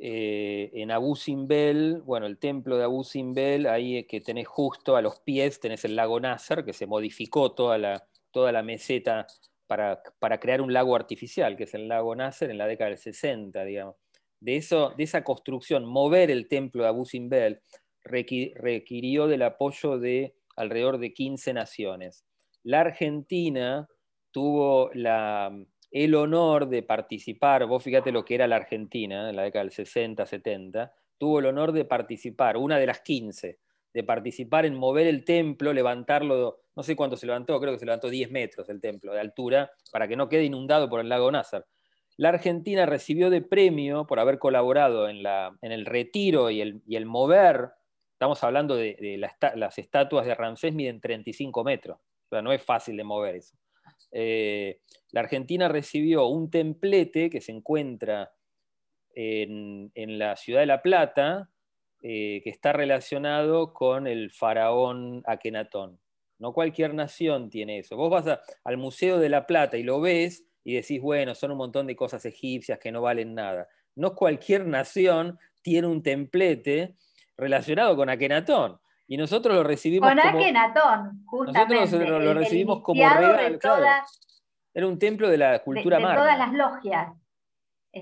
Speaker 2: en Abu Simbel, bueno, el templo de Abu Simbel, ahí que tenés justo a los pies, tenés el lago Nasser, que se modificó toda la, toda la meseta para, crear un lago artificial, que es el lago Nasser en la década del 60, digamos. De, eso, de esa construcción, mover el templo de Abu Simbel requirió del apoyo de alrededor de 15 naciones. La Argentina tuvo la, el honor de participar, vos fíjate lo que era la Argentina en la década del 60, 70, tuvo el honor de participar, una de las 15, de participar en mover el templo, levantarlo, no sé cuánto se levantó, creo que se levantó 10 metros el templo de altura, para que no quede inundado por el lago Názar. La Argentina recibió de premio por haber colaborado en, el retiro y el, mover, estamos hablando de, las estatuas de Ramsés miden 35 metros, o sea, no es fácil de mover eso. Eh, la Argentina recibió un templete que se encuentra en, la ciudad de La Plata, eh, que está relacionado con el faraón Akenatón. No cualquier nación tiene eso. Vos vas al Museo de La Plata y lo ves y decís, bueno, son un montón de cosas egipcias que no valen nada. No cualquier nación tiene un templete relacionado con Akenatón. Y nosotros lo recibimos
Speaker 1: con Akenatón, justamente.
Speaker 2: Nosotros lo, recibimos como regalo. Era un templo de la cultura
Speaker 1: de, de todas las logias.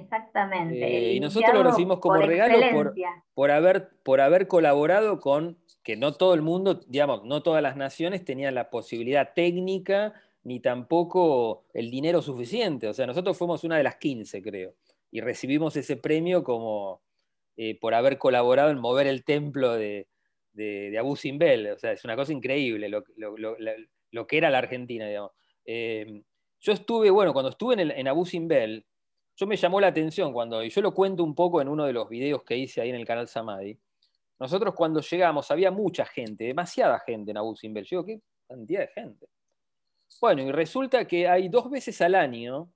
Speaker 1: Exactamente.
Speaker 2: Eh, y nosotros lo recibimos como regalo por, haber, por haber colaborado con que no todo el mundo, digamos, no todas las naciones tenían la posibilidad técnica ni tampoco el dinero suficiente. O sea, nosotros fuimos una de las 15, creo, y recibimos ese premio como eh, por haber colaborado en mover el templo de, de, Abu Simbel. O sea, es una cosa increíble lo, que era la Argentina, digamos. Eh, yo estuve, bueno, cuando estuve en, en Abu Simbel, yo me llamó la atención cuando, y yo lo cuento un poco en uno de los videos que hice ahí en el canal Samadhi, nosotros cuando llegamos había mucha gente, demasiada gente en Abu Simbel. Yo digo, qué cantidad de gente. Bueno, y resulta que hay dos veces al año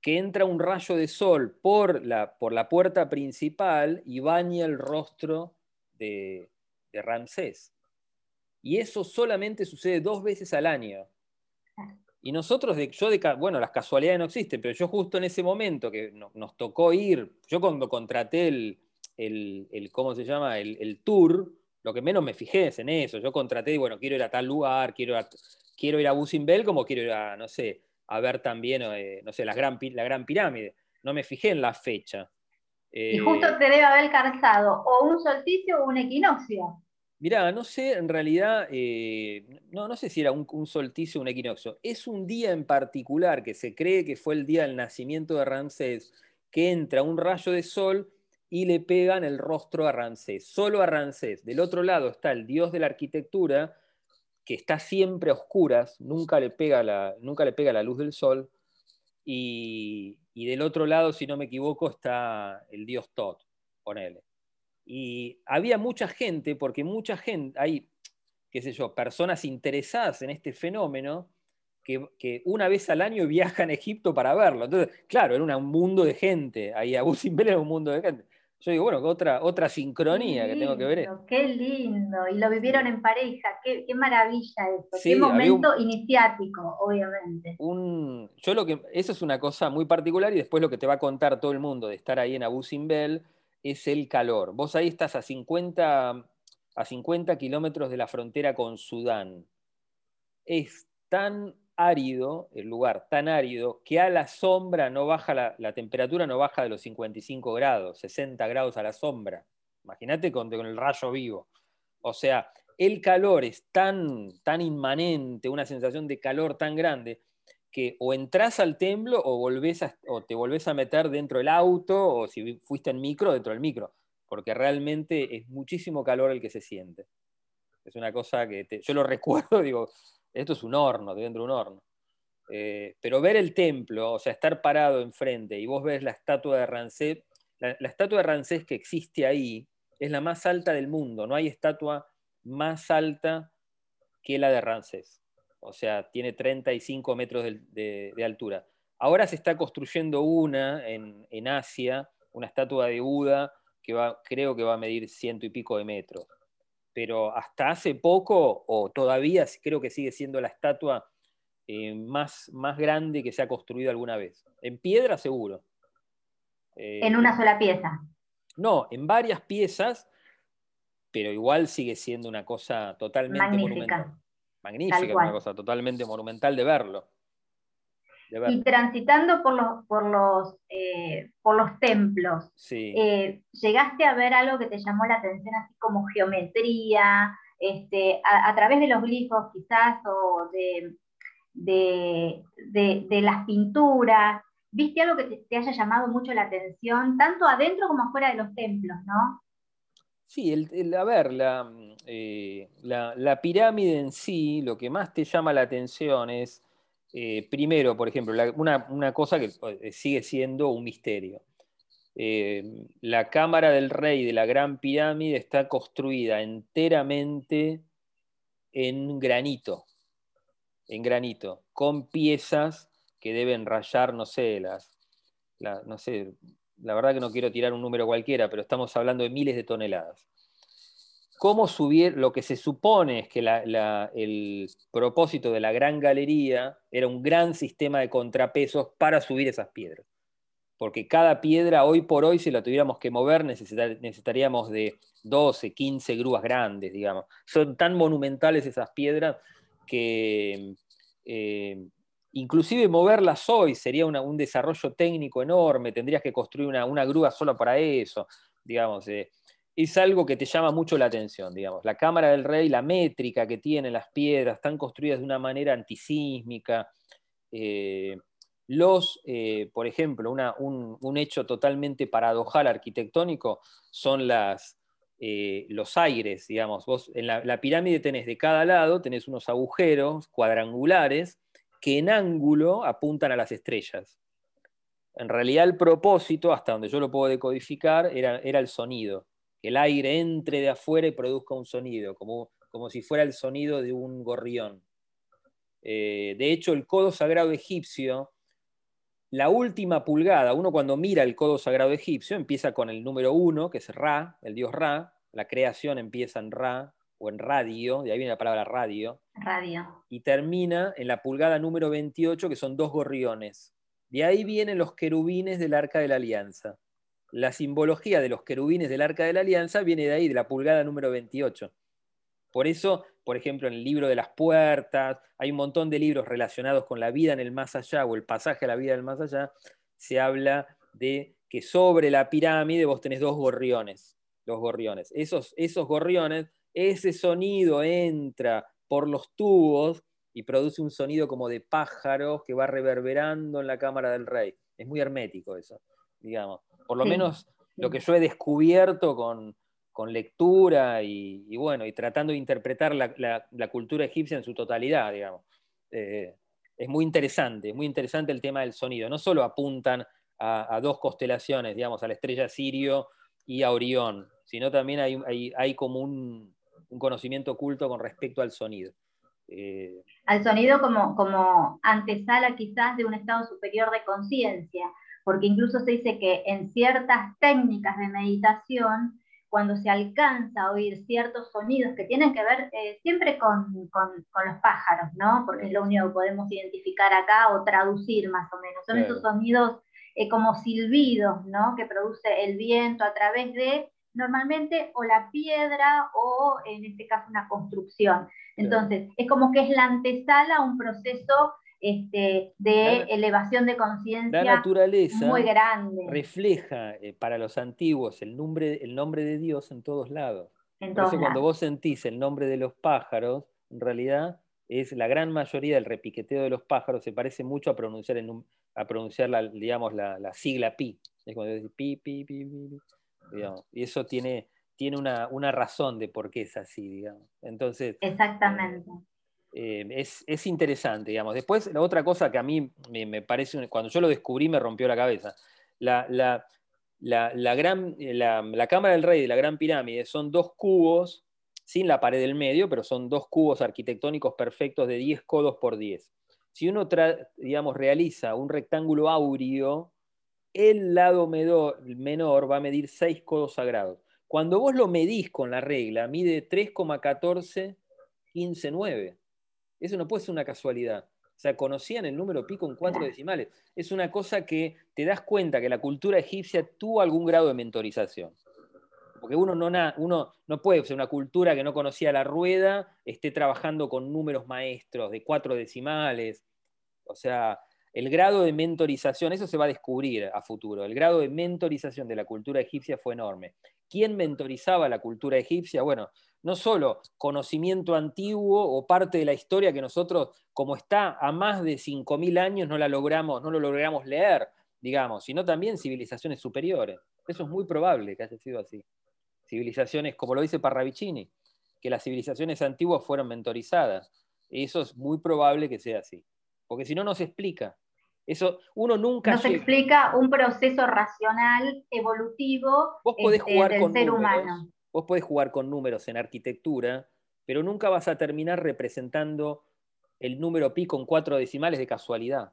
Speaker 2: que entra un rayo de sol por la, por la puerta principal y baña el rostro de, de Ramsés. Y eso solamente sucede dos veces al año. Y nosotros, de, yo de, bueno, las casualidades no existen, pero yo justo en ese momento que nos tocó ir, yo cuando contraté el, el, ¿cómo se llama? El, tour, lo que menos me fijé es en eso. Yo contraté, bueno, quiero ir a tal lugar, quiero, quiero ir a Busimbel como quiero ir a, no sé, a ver también, eh, no sé, la gran, la gran pirámide. No me fijé en la fecha.
Speaker 1: y justo te debe haber calzado o un solsticio o un equinoccio.
Speaker 2: Mirá, no sé, en realidad, eh, no, no sé si era un, solsticio o un equinoccio. Es un día en particular que se cree que fue el día del nacimiento de Ramsés, que entra un rayo de sol y le pegan el rostro a Ramsés, solo a Ramsés. Del otro lado está el dios de la arquitectura, que está siempre a oscuras, nunca le pega la, nunca le pega la luz del sol. Y, y del otro lado, si no me equivoco, está el dios Tot, ponele. Y había mucha gente, porque mucha gente, hay, qué sé yo, personas interesadas en este fenómeno, que, una vez al año viajan a Egipto para verlo. Entonces, claro, era un mundo de gente, ahí Abu Simbel era un mundo de gente. Yo digo, bueno, otra, otra sincronía que tengo que ver.
Speaker 1: Qué lindo, y lo vivieron en pareja, qué, maravilla eso, qué momento iniciático, obviamente.
Speaker 2: Un, yo lo que, eso es una cosa muy particular y después lo que te va a contar todo el mundo de estar ahí en Abu Simbel es el calor. Vos ahí estás a 50, a 50 kilómetros de la frontera con Sudán. Es tan árido, el lugar tan árido, que a la sombra no baja, la, temperatura no baja de los 55 grados, 60 grados a la sombra. Imagínate con, con, el rayo vivo. O sea, el calor es tan, tan inmanente, una sensación de calor tan grande, que o entras al templo o, o te volvés a meter dentro del auto o si fuiste en micro, dentro del micro, porque realmente es muchísimo calor el que se siente. Es una cosa que yo lo recuerdo, digo, esto es un horno, dentro de un horno. Eh, pero ver el templo, o sea, estar parado enfrente y vos ves la estatua de Ramsés, la, la, estatua de Ramsés que existe ahí es la más alta del mundo, no hay estatua más alta que la de Ramsés o sea, tiene 35 metros de, altura. Ahora se está construyendo una en, Asia, una estatua de Buda, que va, creo que va a medir ciento y pico de metros. Pero hasta hace poco, o todavía creo que sigue siendo la estatua eh, más, más grande que se ha construido alguna vez. En piedra seguro.
Speaker 1: en una sola pieza.
Speaker 2: No, en varias piezas, pero igual sigue siendo una cosa totalmente
Speaker 1: Magnífica
Speaker 2: magnífica, una cosa totalmente monumental de verlo.
Speaker 1: Y transitando por los, por los, eh, por los templos, eh, ¿llegaste a ver algo que te llamó la atención, así como geometría, este, a, través de los glifos quizás, o de, de, las pinturas. ¿Viste algo que te, haya llamado mucho la atención, tanto adentro como afuera de los templos, no?
Speaker 2: Sí, el, a ver, eh, la, pirámide en sí, lo que más te llama la atención es, eh, primero, por ejemplo, una, cosa que eh, sigue siendo un misterio. la cámara del rey de la Gran Pirámide está construida enteramente en granito, en granito, con piezas que deben rayar, no sé, las, no sé, la verdad que no quiero tirar un número cualquiera, pero estamos hablando de miles de toneladas. ¿Cómo subir? Lo que se supone es que el propósito de la gran galería era un gran sistema de contrapesos para subir esas piedras. Porque cada piedra, hoy por hoy, si la tuviéramos que mover, necesitaríamos de 12, 15 grúas grandes, digamos. Son tan monumentales esas piedras que eh, inclusive moverlas hoy sería un desarrollo técnico enorme, tendrías que construir una, grúa solo para eso, digamos. Eh, es algo que te llama mucho la atención, digamos. La cámara del rey, la métrica que tienen las piedras, están construidas de una manera antisísmica. Eh, los, eh, por ejemplo, un, hecho totalmente paradojal arquitectónico son las, los aires, digamos. Vos en la, la, pirámide tenés de cada lado, tenés unos agujeros cuadrangulares que en ángulo apuntan a las estrellas. En realidad el propósito, hasta donde yo lo puedo decodificar, era, el sonido. Que el aire entre de afuera y produzca un sonido, como, como si fuera el sonido de un gorrión. Eh, de hecho, el codo sagrado egipcio, la última pulgada, uno cuando mira el codo sagrado egipcio, empieza con el número uno, que es Ra, el dios Ra, la creación empieza en Ra, o en radio, de ahí viene la palabra radio.
Speaker 1: Radio.
Speaker 2: Y termina en la pulgada número 28, que son dos gorriones. De ahí vienen los querubines del Arca de la Alianza. La simbología de los querubines del Arca de la Alianza viene de ahí, de la pulgada número 28. Por eso, por ejemplo, en el libro de las puertas, hay un montón de libros relacionados con la vida en el más allá o el pasaje a la vida del más allá, se habla de que sobre la pirámide vos tenés dos gorriones, dos gorriones. Esos, esos gorriones ese sonido entra por los tubos y produce un sonido como de pájaros que va reverberando en la cámara del rey. Es muy hermético eso, digamos. Por lo menos lo que yo he descubierto con, lectura y, bueno, y tratando de interpretar la, cultura egipcia en su totalidad, digamos. Eh, es muy interesante, es muy interesante el tema del sonido. No solo apuntan a, dos constelaciones, digamos, a la estrella Sirio y a Orión, sino también hay, hay como un, un conocimiento oculto con respecto al sonido.
Speaker 1: Eh, al sonido como, como antesala quizás de un estado superior de conciencia, porque incluso se dice que en ciertas técnicas de meditación, cuando se alcanza a oír ciertos sonidos que tienen que ver eh, siempre con, los pájaros, ¿no? Porque es lo único que podemos identificar acá o traducir más o menos. Son esos sonidos eh, como silbidos, ¿no? Que produce el viento a través de normalmente o la piedra o en este caso una construcción. Entonces, es como que es la antesala a un proceso este, de elevación de conciencia
Speaker 2: naturaleza
Speaker 1: muy grande.
Speaker 2: Refleja eh, para los antiguos el nombre, el nombre de Dios en todos lados. Por eso cuando vos sentís el nombre de los pájaros, en realidad es la gran mayoría del repiqueteo de los pájaros se parece mucho a pronunciar, en a pronunciar la, digamos, la, sigla pi. Es cuando decís pi, pi, pi, pi. Y eso tiene, tiene una, razón de por qué es así, digamos. Entonces.
Speaker 1: Exactamente.
Speaker 2: Eh, es, interesante, digamos. Después, la otra cosa que a mí me, parece, cuando yo lo descubrí, me rompió la cabeza. La, la, gran, la, Cámara del Rey de la Gran Pirámide son dos cubos, sin la pared del medio, pero son dos cubos arquitectónicos perfectos de 10 codos por 10. Si uno, digamos, realiza un rectángulo áureo, el lado menor va a medir 6 codos sagrados. Cuando vos lo medís con la regla, mide 3,14, Eso no puede ser una casualidad. O sea, conocían el número pi con cuatro decimales. Es una cosa que te das cuenta que la cultura egipcia tuvo algún grado de mentorización. Porque uno no, uno no puede ser una cultura que no conocía la rueda, esté trabajando con números maestros de cuatro decimales. O sea, el grado de mentorización, eso se va a descubrir a futuro, el grado de mentorización de la cultura egipcia fue enorme. ¿Quién mentorizaba la cultura egipcia? Bueno, no solo conocimiento antiguo o parte de la historia que nosotros, como está a más de 5.000 años, no, la logramos, no lo logramos leer, digamos, sino también civilizaciones superiores. Eso es muy probable que haya sido así. Civilizaciones, como lo dice Parravicini, que las civilizaciones antiguas fueron mentorizadas. Eso es muy probable que sea así. Porque si no, no se explica. Eso uno nunca.
Speaker 1: No se explica un proceso racional, evolutivo
Speaker 2: Vos podés este, jugar del con ser humano. Vos podés jugar con números en arquitectura, pero nunca vas a terminar representando el número pi con cuatro decimales de casualidad.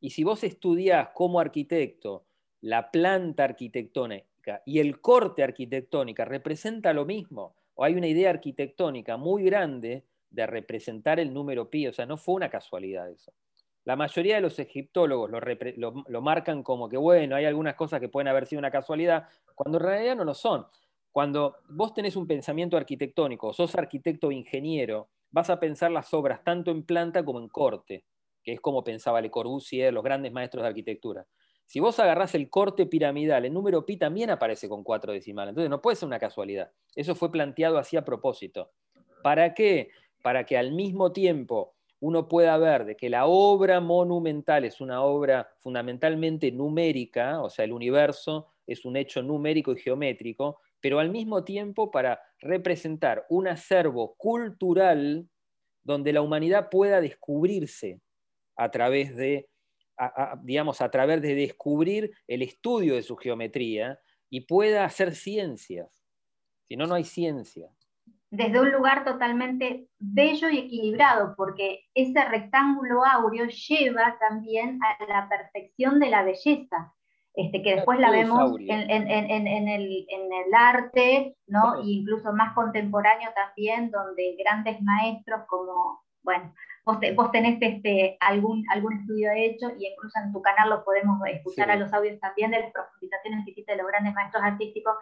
Speaker 2: Y si vos estudiás como arquitecto la planta arquitectónica y el corte arquitectónica representa lo mismo, o hay una idea arquitectónica muy grande de representar el número pi, o sea, no fue una casualidad eso. La mayoría de los egiptólogos lo, lo, marcan como que, bueno, hay algunas cosas que pueden haber sido una casualidad, cuando en realidad no lo son. Cuando vos tenés un pensamiento arquitectónico, sos arquitecto o ingeniero, vas a pensar las obras tanto en planta como en corte, que es como pensaba Le Corbusier, los grandes maestros de arquitectura. Si vos agarrás el corte piramidal, el número pi también aparece con cuatro decimales, entonces no puede ser una casualidad. Eso fue planteado así a propósito. ¿Para qué? Para que al mismo tiempo uno pueda ver de que la obra monumental es una obra fundamentalmente numérica, o sea, el universo es un hecho numérico y geométrico, pero al mismo tiempo para representar un acervo cultural donde la humanidad pueda descubrirse a través de, digamos, a través de descubrir el estudio de su geometría y pueda hacer ciencias. Si no, no hay ciencia.
Speaker 1: Desde un lugar totalmente bello y equilibrado, porque ese rectángulo áureo lleva también a la perfección de la belleza. Este, que después la vemos en, el, arte, ¿no? incluso más contemporáneo también, donde grandes maestros como, bueno, vos, tenés este, algún, algún estudio hecho y incluso en tu canal lo podemos escuchar a los audios también de las profundizaciones que hiciste de los grandes maestros artísticos.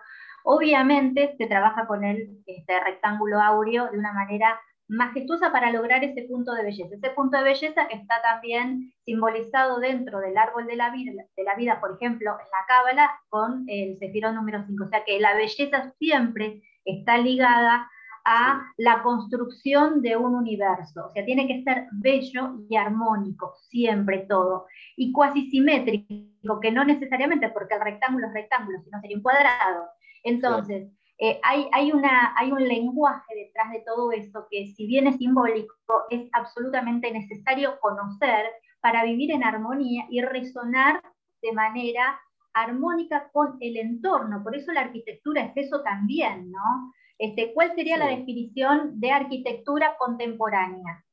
Speaker 1: Obviamente se trabaja con el este, rectángulo áureo de una manera majestuosa para lograr ese punto de belleza. Ese punto de belleza está también simbolizado dentro del árbol de la vida, de la vida por ejemplo, en la Cábala, con el Sefirón número 5. O sea que la belleza siempre está ligada a la construcción de un universo. O sea, tiene que ser bello y armónico, siempre todo. Y cuasi simétrico, que no necesariamente porque el rectángulo es rectángulo, sino sería un cuadrado. Entonces, eh, hay, hay, una, hay un lenguaje detrás de todo eso que si bien es simbólico, es absolutamente necesario conocer para vivir en armonía y resonar de manera armónica con el entorno. Por eso la arquitectura es eso también, ¿no? Este, ¿Cuál sería la definición de arquitectura contemporánea?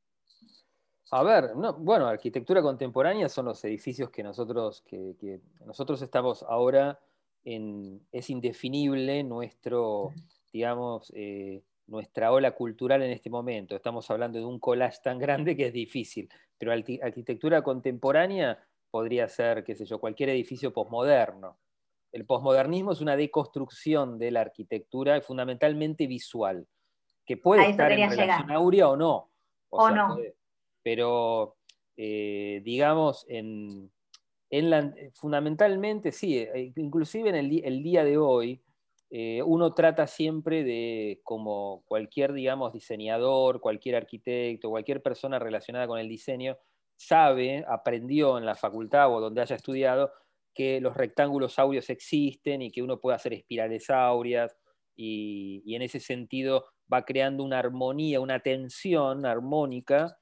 Speaker 2: A ver, bueno, arquitectura contemporánea son los edificios que nosotros, que nosotros estamos ahora es indefinible nuestro, digamos, eh, nuestra ola cultural en este momento. Estamos hablando de un collage tan grande que es difícil, pero arquitectura contemporánea podría ser, qué sé yo, cualquier edificio posmoderno. El posmodernismo es una deconstrucción de la arquitectura fundamentalmente visual, que puede estar en relación aurea o no.
Speaker 1: O, no.
Speaker 2: pero, eh, digamos, en, fundamentalmente, sí, eh, inclusive en el, día de hoy, eh, uno trata siempre de, como cualquier, digamos, diseñador, cualquier arquitecto, cualquier persona relacionada con el diseño, sabe, aprendió en la facultad o donde haya estudiado, que los rectángulos áureos existen y que uno puede hacer espirales áureas y en ese sentido va creando una armonía, una tensión armónica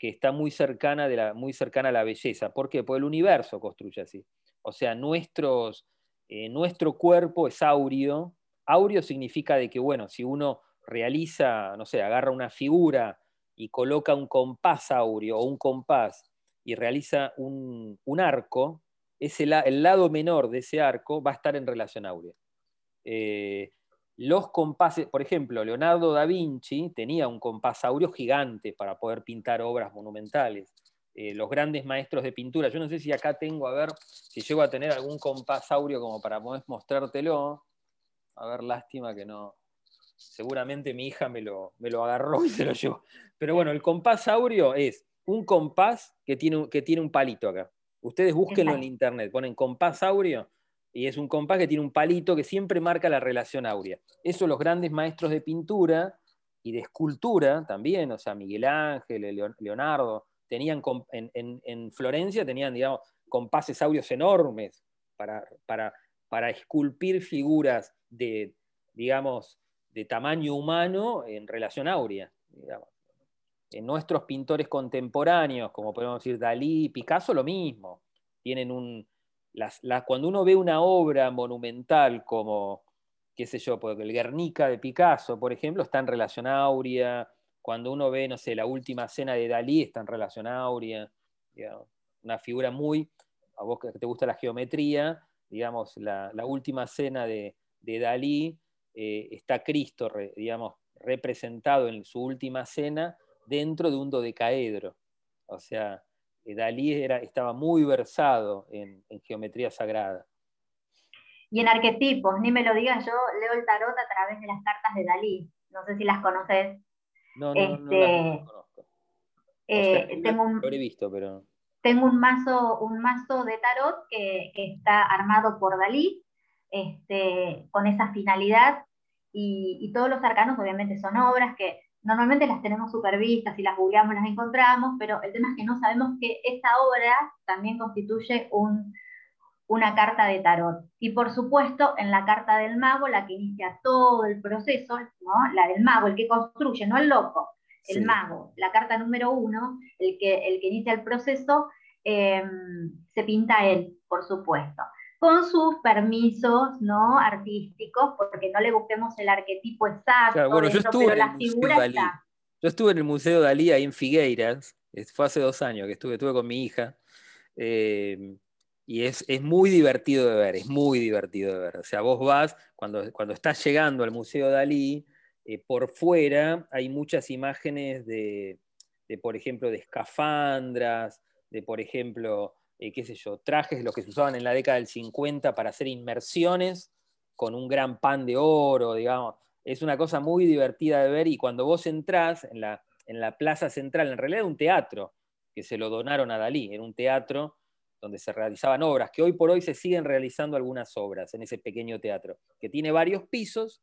Speaker 2: que está muy cercana, de la, muy cercana a la belleza. ¿Por qué? Porque el universo construye así. O sea, nuestros, eh, nuestro cuerpo es áureo. Áureo significa de que, bueno, si uno realiza, no sé, agarra una figura y coloca un compás áureo o un compás y realiza un, arco, ese, el lado menor de ese arco va a estar en relación áurea. Eh, los compases, por ejemplo, Leonardo da Vinci tenía un compás áureo gigante para poder pintar obras monumentales. Eh, los grandes maestros de pintura, yo no sé si acá tengo, a ver, si llego a tener algún compás áureo como para poder mostrártelo. A ver, lástima que no. Seguramente mi hija me lo, me lo agarró y se lo llevó. Pero bueno, el compás áureo es un compás que tiene, que tiene un palito acá. Ustedes búsquenlo en internet, ponen compás áureo y es un compás que tiene un palito que siempre marca la relación áurea. Eso los grandes maestros de pintura y de escultura también, o sea, Miguel Ángel, Leonardo, tenían en, Florencia tenían, digamos, compases áureos enormes para, para, para esculpir figuras de, digamos, de tamaño humano en relación áurea. En nuestros pintores contemporáneos, como podemos decir Dalí, Picasso, lo mismo. Tienen un, cuando uno ve una obra monumental como, qué sé yo, el Guernica de Picasso, por ejemplo, está en relación áurea. Cuando uno ve, no sé, la última cena de Dalí está en relación áurea. Una figura muy, a vos que te gusta la geometría, digamos, la, última cena de, Dalí eh, está Cristo, digamos, representado en su última cena dentro de un dodecaedro. O sea, Dalí era, estaba muy versado en, geometría sagrada.
Speaker 1: Y en arquetipos, ni me lo digas, yo leo el tarot a través de las cartas de Dalí. No sé si las conoces.
Speaker 2: No, no, no, las este, conozco.
Speaker 1: Eh, tengo un,
Speaker 2: lo he visto, pero...
Speaker 1: Tengo un mazo, un mazo de tarot que, está armado por Dalí, este, con esa finalidad, y, y, todos los arcanos obviamente son obras que normalmente las tenemos supervistas y las googleamos, las encontramos, pero el tema es que no sabemos que esa obra también constituye un, una carta de tarot. Y por supuesto, en la carta del mago, la que inicia todo el proceso, ¿no? la del mago, el que construye, no el loco, el mago, la carta número uno, el que, el que inicia el proceso, em, se pinta él, por supuesto con sus permisos ¿no? artísticos, porque no le busquemos el arquetipo exacto,
Speaker 2: bueno, yo estuve pero la figura está. Yo estuve en el Museo Dalí ahí en Figueiras, fue hace dos años que estuve, estuve con mi hija, eh, y es, muy divertido de ver, es muy divertido de ver. O sea, vos vas, cuando, cuando estás llegando al Museo Dalí, eh, por fuera hay muchas imágenes de, de, por ejemplo, de escafandras, de, por ejemplo, eh, qué sé yo, trajes, los que se usaban en la década del 50 para hacer inmersiones con un gran pan de oro, digamos. Es una cosa muy divertida de ver y cuando vos entrás en la, en la plaza central, en realidad era un teatro que se lo donaron a Dalí, era un teatro donde se realizaban obras, que hoy por hoy se siguen realizando algunas obras en ese pequeño teatro, que tiene varios pisos.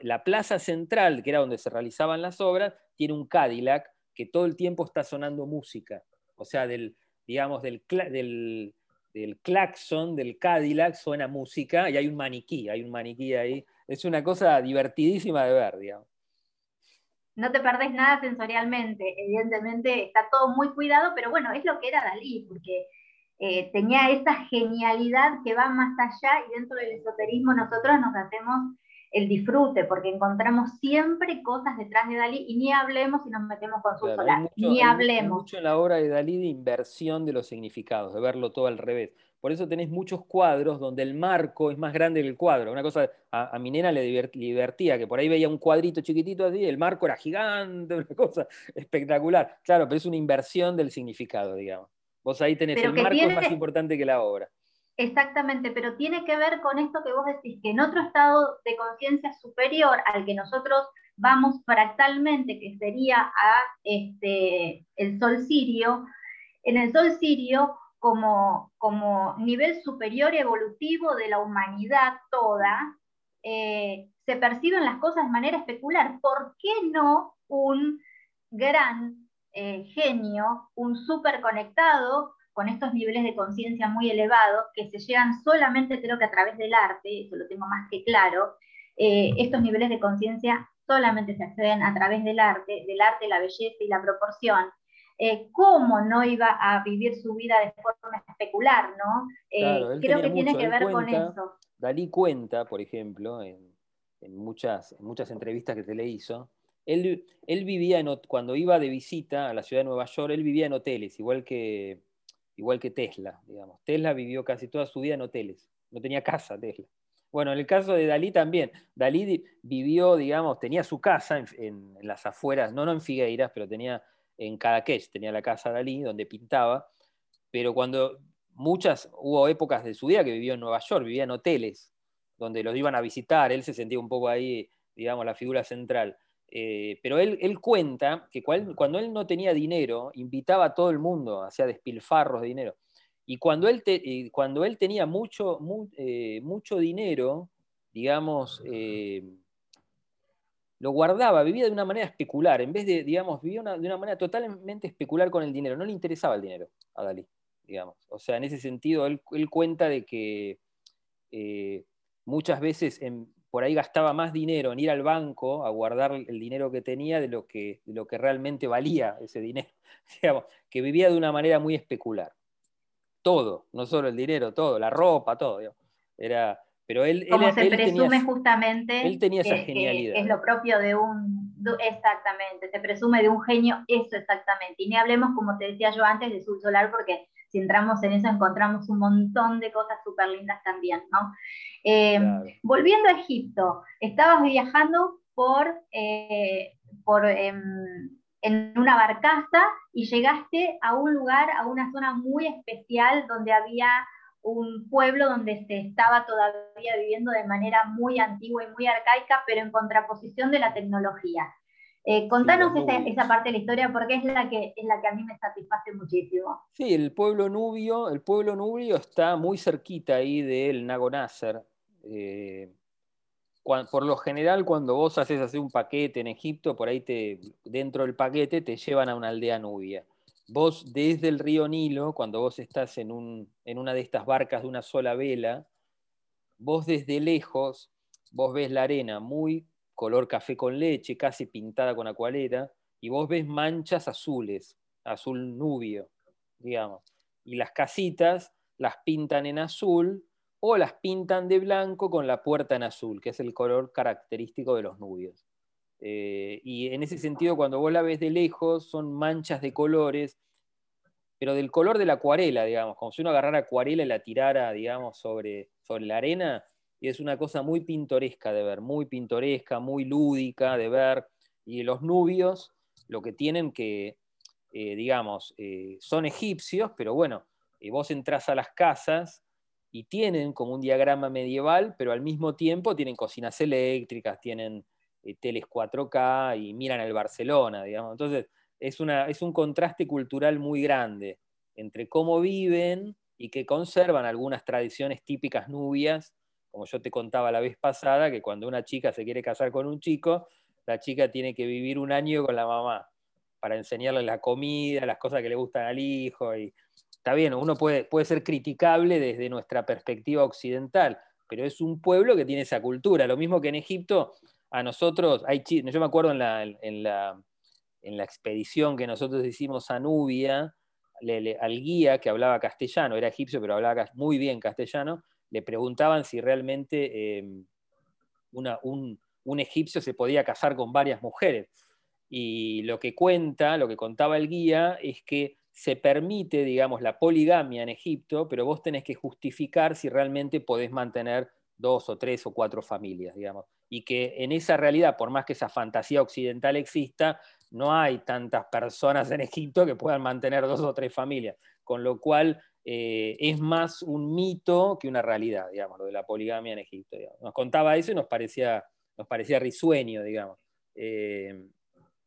Speaker 2: La plaza central, que era donde se realizaban las obras, tiene un Cadillac que todo el tiempo está sonando música. O sea, del, digamos, del, del, del claxon del Cadillac suena música y hay un maniquí, hay un maniquí ahí. Es una cosa divertidísima de ver, digamos.
Speaker 1: No te perdés nada sensorialmente, evidentemente está todo muy cuidado, pero bueno, es lo que era Dalí, porque eh, tenía esa genialidad que va más allá y dentro del esoterismo nosotros nos hacemos el disfrute, porque encontramos siempre cosas detrás de Dalí y ni hablemos si nos metemos con su solar, ni hablemos.
Speaker 2: mucho en la obra de Dalí de inversión de los significados, de verlo todo al revés. Por eso tenés muchos cuadros donde el marco es más grande que el cuadro. Una cosa, a, mi nena le divertía, que por ahí veía un cuadrito chiquitito así, el marco era gigante, una cosa espectacular. Claro, pero es una inversión del significado, digamos. Vos ahí tenés el marco es más importante que la obra.
Speaker 1: Exactamente, pero tiene que ver con esto que vos decís, que en otro estado de conciencia superior al que nosotros vamos fractalmente, que sería a este, el Sol Sirio, en el Sol Sirio, como, como nivel superior evolutivo de la humanidad toda, eh, se perciben las cosas de manera especular. ¿Por qué no un gran eh, genio, un súper conectado, con estos niveles de conciencia muy elevados que se llegan solamente creo que a través del arte, eso lo tengo más que claro, eh, estos niveles de conciencia solamente se acceden a través del arte, del arte, la belleza y la proporción. Eh, ¿Cómo no iba a vivir su vida de forma especular? ¿no?
Speaker 2: Eh, creo que tiene que ver con eso. Dalí cuenta, por ejemplo, en, muchas, muchas entrevistas que se le hizo, él, él vivía, en, cuando iba de visita a la ciudad de Nueva York, él vivía en hoteles, igual que, igual que Tesla, digamos. Tesla vivió casi toda su vida en hoteles, no tenía casa Tesla. Bueno, en el caso de Dalí también, Dalí vivió, digamos, tenía su casa en, las afueras, no, no en Figueiras, pero tenía en Cadaqués, tenía la casa Dalí donde pintaba, pero cuando muchas, hubo épocas de su vida que vivió en Nueva York, vivía en hoteles, donde los iban a visitar, él se sentía un poco ahí, digamos, la figura central. Eh, pero él, cuenta que cuando él no tenía dinero, invitaba a todo el mundo, hacía despilfarros de dinero. Y cuando él, cuando él tenía mucho, eh, mucho dinero, digamos, eh, lo guardaba, vivía de una manera especular, en vez de, digamos, vivía de una manera totalmente especular con el dinero, no le interesaba el dinero a Dalí, digamos. O sea, en ese sentido, él, cuenta de que muchas veces por ahí gastaba más dinero en ir al banco a guardar el dinero que tenía de lo que, de lo que realmente valía ese dinero, digamos, que vivía de una manera muy especular todo, no solo el dinero, todo, la ropa, todo. Era, pero él,
Speaker 1: Como se presume justamente.
Speaker 2: Él tenía esa genialidad.
Speaker 1: es lo propio de un. Exactamente, se presume de un genio, eso exactamente. Y ni hablemos, como te decía yo antes, de Sul Solar, porque si entramos en eso encontramos un montón de cosas súper lindas también, ¿no? Eh, volviendo a Egipto, estabas viajando por, eh, por em, en una barcaza y llegaste a un lugar, a una zona muy especial donde había un pueblo donde se estaba todavía viviendo de manera muy antigua y muy arcaica, pero en contraposición de la tecnología. Eh, contanos esa, parte de la historia porque es la, que, es la que a mí me satisface muchísimo.
Speaker 2: Sí, el pueblo nubio, el pueblo nubio está muy cerquita ahí del Nago Nasser. Eh, por lo general, cuando vos haces así un paquete en Egipto, por ahí te, dentro del paquete te llevan a una aldea nubia. Vos desde el río Nilo, cuando vos estás en, un, en una de estas barcas de una sola vela, vos desde lejos, vos ves la arena muy color café con leche, casi pintada con acuarela, y vos ves manchas azules, azul nubio, digamos. Y las casitas las pintan en azul o las pintan de blanco con la puerta en azul, que es el color característico de los nubios. Eh, y en ese sentido, cuando vos la ves de lejos, son manchas de colores, pero del color de la acuarela, digamos, como si uno agarrara acuarela y la tirara, digamos, sobre, sobre la arena, y es una cosa muy pintoresca de ver, muy pintoresca, muy lúdica de ver, y los nubios lo que tienen que, eh, digamos, eh, son egipcios, pero bueno, vos entras a las casas y tienen como un diagrama medieval, pero al mismo tiempo tienen cocinas eléctricas, tienen eh, teles 4K y miran el Barcelona, digamos. Entonces, es, una, es un contraste cultural muy grande entre cómo viven y que conservan algunas tradiciones típicas nubias, como yo te contaba la vez pasada, que cuando una chica se quiere casar con un chico, la chica tiene que vivir un año con la mamá para enseñarle la comida, las cosas que le gustan al hijo y está bien, uno puede, puede ser criticable desde nuestra perspectiva occidental, pero es un pueblo que tiene esa cultura. Lo mismo que en Egipto, a nosotros, hay, yo me acuerdo en la, en la, en la expedición que nosotros hicimos a Nubia, al guía que hablaba castellano, era egipcio, pero hablaba muy bien castellano, le preguntaban si realmente eh, un, un, egipcio se podía casar con varias mujeres. Y lo que cuenta, lo que contaba el guía, es que se permite, digamos, la poligamia en Egipto, pero vos tenés que justificar si realmente podés mantener dos o tres o cuatro familias, digamos. Y que en esa realidad, por más que esa fantasía occidental exista, no hay tantas personas en Egipto que puedan mantener dos o tres familias, con lo cual eh, es más un mito que una realidad, digamos, lo de la poligamia en Egipto. Nos contaba eso y nos parecía, nos parecía risueño, digamos. Eh,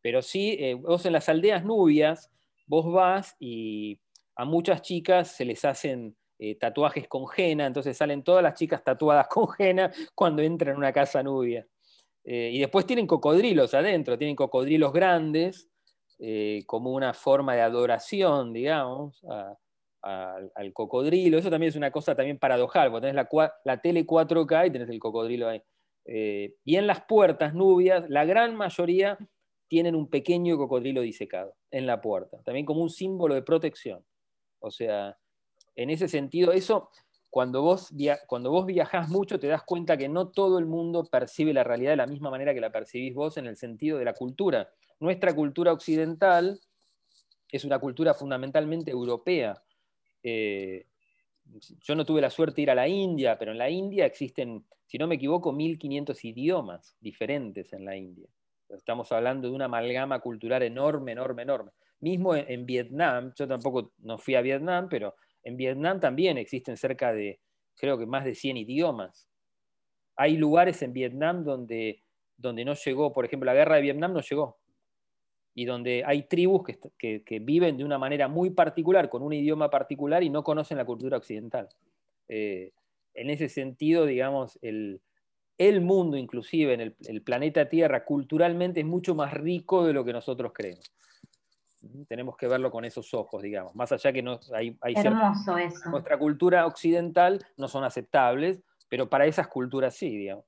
Speaker 2: pero sí, eh, vos en las aldeas nubias, vos vas y a muchas chicas se les hacen tatuajes con henna, entonces salen todas las chicas tatuadas con henna cuando entran en una casa nubia. Y después tienen cocodrilos adentro, tienen cocodrilos grandes, como una forma de adoración, digamos, al cocodrilo. Eso también es una cosa también paradojal, porque tenés la, tele 4K y tenés el cocodrilo ahí. y en las puertas nubias, la gran mayoría tienen un pequeño cocodrilo disecado en la puerta, también como un símbolo de protección. O sea, en ese sentido, eso, cuando vos, cuando vos viajás mucho, te das cuenta que no todo el mundo percibe la realidad de la misma manera que la percibís vos en el sentido de la cultura. Nuestra cultura occidental es una cultura fundamentalmente europea. Eh, yo no tuve la suerte de ir a la India, pero en la India existen, si no me equivoco, 1500 idiomas diferentes en la India. Estamos hablando de una amalgama cultural enorme, enorme, enorme. Mismo en, Vietnam, yo tampoco no fui a Vietnam, pero en Vietnam también existen cerca de, creo que más de 100 idiomas. Hay lugares en Vietnam donde, donde no llegó, por ejemplo, la guerra de Vietnam no llegó. Y donde hay tribus que, viven de una manera muy particular, con un idioma particular y no conocen la cultura occidental. Eh, en ese sentido, digamos, el, mundo inclusive, en el, planeta Tierra, culturalmente es mucho más rico de lo que nosotros creemos. Tenemos que verlo con esos ojos, digamos. Más allá que no, hay, hay
Speaker 1: Hermoso eso.
Speaker 2: Nuestra cultura occidental no son aceptables, pero para esas culturas sí, digamos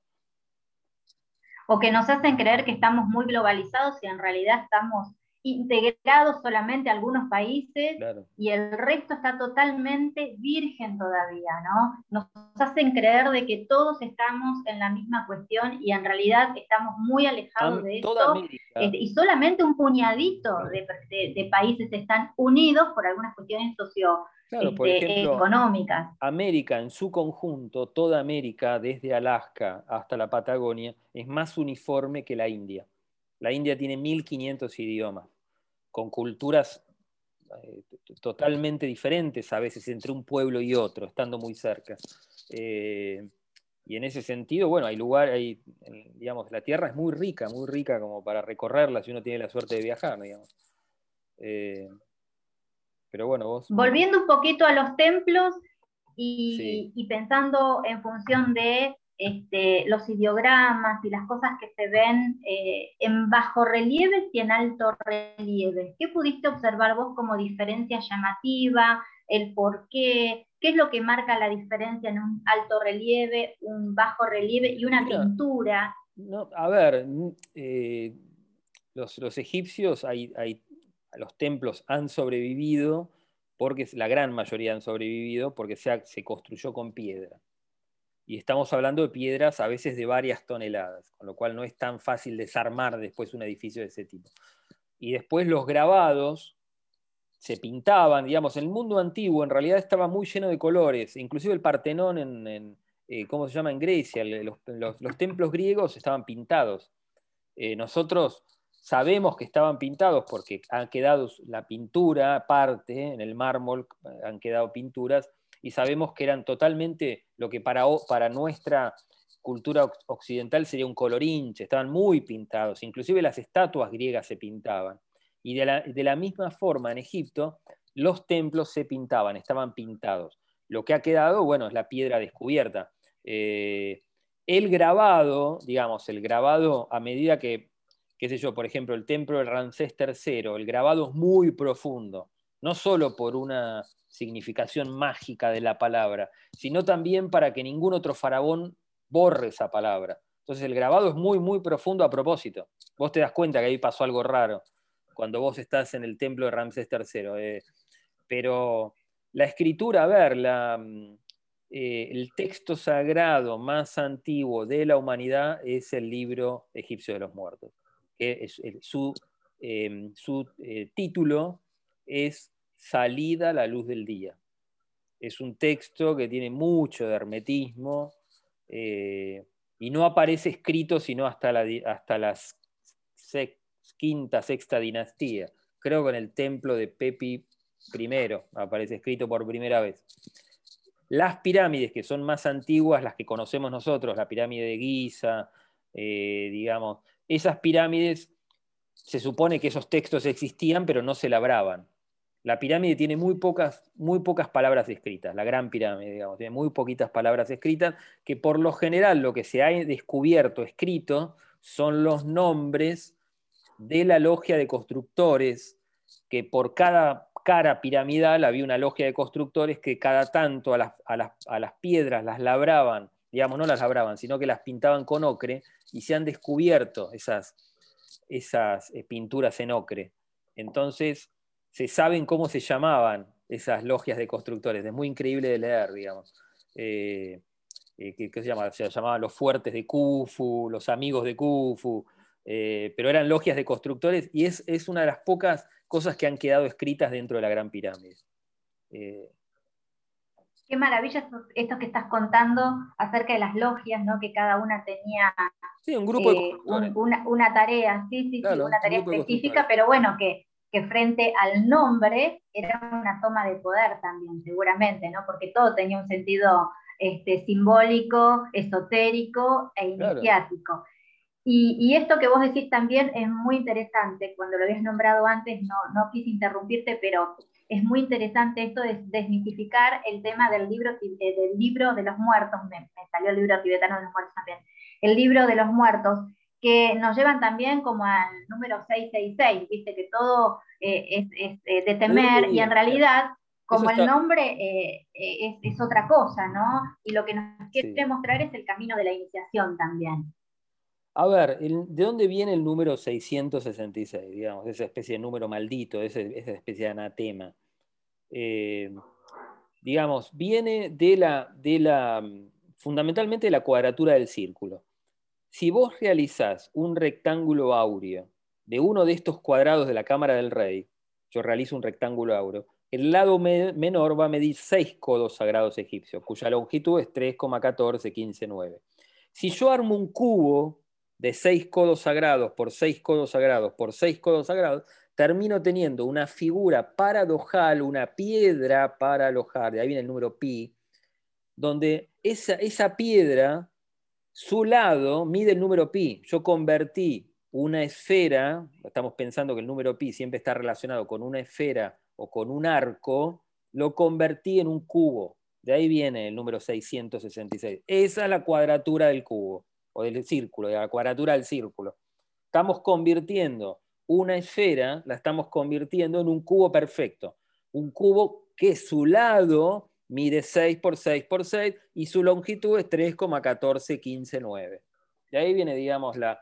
Speaker 1: o que nos hacen creer que estamos muy globalizados y en realidad estamos integrados solamente algunos países y el resto está totalmente virgen todavía, ¿no? Nos hacen creer de que todos estamos en la misma cuestión y en realidad estamos muy alejados de esto este, y solamente un puñadito de, países están unidos por algunas cuestiones socio este, económicas.
Speaker 2: América en su conjunto, toda América, desde Alaska hasta la Patagonia, es más uniforme que la India. La India tiene 1500 idiomas con culturas eh, totalmente diferentes a veces entre un pueblo y otro, estando muy cerca. Eh, y en ese sentido, bueno, hay lugar, hay, digamos, la tierra es muy rica, muy rica como para recorrerla si uno tiene la suerte de viajar, digamos. Eh, pero bueno, vos...
Speaker 1: Volviendo un poquito a los templos y pensando en función de este, los ideogramas y las cosas que se ven eh, en bajo relieve y en alto relieve. ¿Qué pudiste observar vos como diferencia llamativa? ¿El por qué? ¿Qué es lo que marca la diferencia en un alto relieve, un bajo relieve y una pintura?
Speaker 2: No, a ver, eh, los, egipcios, hay, los templos han sobrevivido, porque la gran mayoría han sobrevivido, porque se construyó con piedra y estamos hablando de piedras a veces de varias toneladas, con lo cual no es tan fácil desarmar después un edificio de ese tipo. Y después los grabados se pintaban, digamos, el mundo antiguo en realidad estaba muy lleno de colores, inclusive el Partenón en, eh, ¿cómo se llama? En Grecia, los, templos griegos estaban pintados. Eh, nosotros sabemos que estaban pintados porque han quedado la pintura, parte, en el mármol han quedado pinturas, y sabemos que eran totalmente lo que para, para nuestra cultura occidental sería un colorinche, estaban muy pintados, inclusive las estatuas griegas se pintaban. Y de la, misma forma en Egipto, los templos se pintaban, estaban pintados. Lo que ha quedado, bueno, es la piedra descubierta. Eh, el grabado, digamos, el grabado a medida que, qué sé yo, por ejemplo, el templo de Ramsés III, el grabado es muy profundo, no solo por una significación mágica de la palabra, sino también para que ningún otro faraón borre esa palabra. Entonces el grabado es muy, muy profundo a propósito. Vos te das cuenta que ahí pasó algo raro cuando vos estás en el templo de Ramsés III. Eh, pero la escritura, a ver, mm, eh, el texto sagrado más antiguo de la humanidad es el libro egipcio de los muertos. su, eh, su título es salida a la luz del día. Es un texto que tiene mucho de hermetismo eh, y no aparece escrito sino hasta la, hasta la quinta, sexta dinastía. Creo que en el templo de Pepi I aparece escrito por primera vez. Las pirámides que son más antiguas, las que conocemos nosotros, la pirámide de Giza, eh, digamos, esas pirámides se supone que esos textos existían, pero no se labraban. La pirámide tiene muy pocas, muy pocas palabras escritas, la gran pirámide, digamos, tiene muy poquitas palabras escritas, que por lo general lo que se ha descubierto, escrito, son los nombres de la logia de constructores, que por cada cara piramidal había una logia de constructores que cada tanto a las, piedras las labraban, digamos, no las labraban, sino que las pintaban con ocre, y se han descubierto esas, esas eh, pinturas en ocre. Entonces, se saben cómo se llamaban esas logias de constructores. Es muy increíble de leer, digamos. Eh, eh, ¿qué, se llama? Se llamaban los fuertes de Khufu, los amigos de Khufu, eh, pero eran logias de constructores y es, una de las pocas cosas que han quedado escritas dentro de la Gran Pirámide.
Speaker 1: Qué maravilla esto, que estás contando acerca de las logias, ¿no? que cada una tenía
Speaker 2: un grupo
Speaker 1: una, tarea, sí, sí, sí, una tarea específica, pero bueno, que que frente al nombre era una toma de poder también, seguramente, ¿no? Porque todo tenía un sentido este, simbólico, esotérico e iniciático. Y, esto que vos decís también es muy interesante, cuando lo habías nombrado antes no, no quise interrumpirte, pero es muy interesante esto de desmitificar el tema del libro, eh, del libro de los muertos, me, salió el libro tibetano de los muertos también, el libro de los muertos, que nos llevan también como al número 666, viste que todo eh, es, eh, de temer y en realidad como el nombre es, otra cosa, ¿no? Y lo que nos quiere mostrar es el camino de la iniciación también.
Speaker 2: A ver, ¿de dónde viene el número 666? Digamos, esa especie de número maldito, esa, especie de anatema. Eh, digamos, viene de la, de la, fundamentalmente de la cuadratura del círculo. Si vos realizás un rectángulo áureo de uno de estos cuadrados de la cámara del rey, yo realizo un rectángulo áureo, el lado menor va a medir 6 codos sagrados egipcios, cuya longitud es 3,1415,9. Si yo armo un cubo de seis codos sagrados por seis codos sagrados por seis codos sagrados, termino teniendo una figura paradojal, una piedra para alojar, de ahí viene el número pi, donde esa, esa piedra, su lado mide el número pi. Yo convertí una esfera, estamos pensando que el número pi siempre está relacionado con una esfera o con un arco, lo convertí en un cubo. De ahí viene el número 666. Esa es la cuadratura del cubo o del círculo, de la cuadratura del círculo. Estamos convirtiendo una esfera, la estamos convirtiendo en un cubo perfecto. Un cubo que su lado mide 6 por 6 por 6 y su longitud es 3,14159. De ahí viene, digamos, la,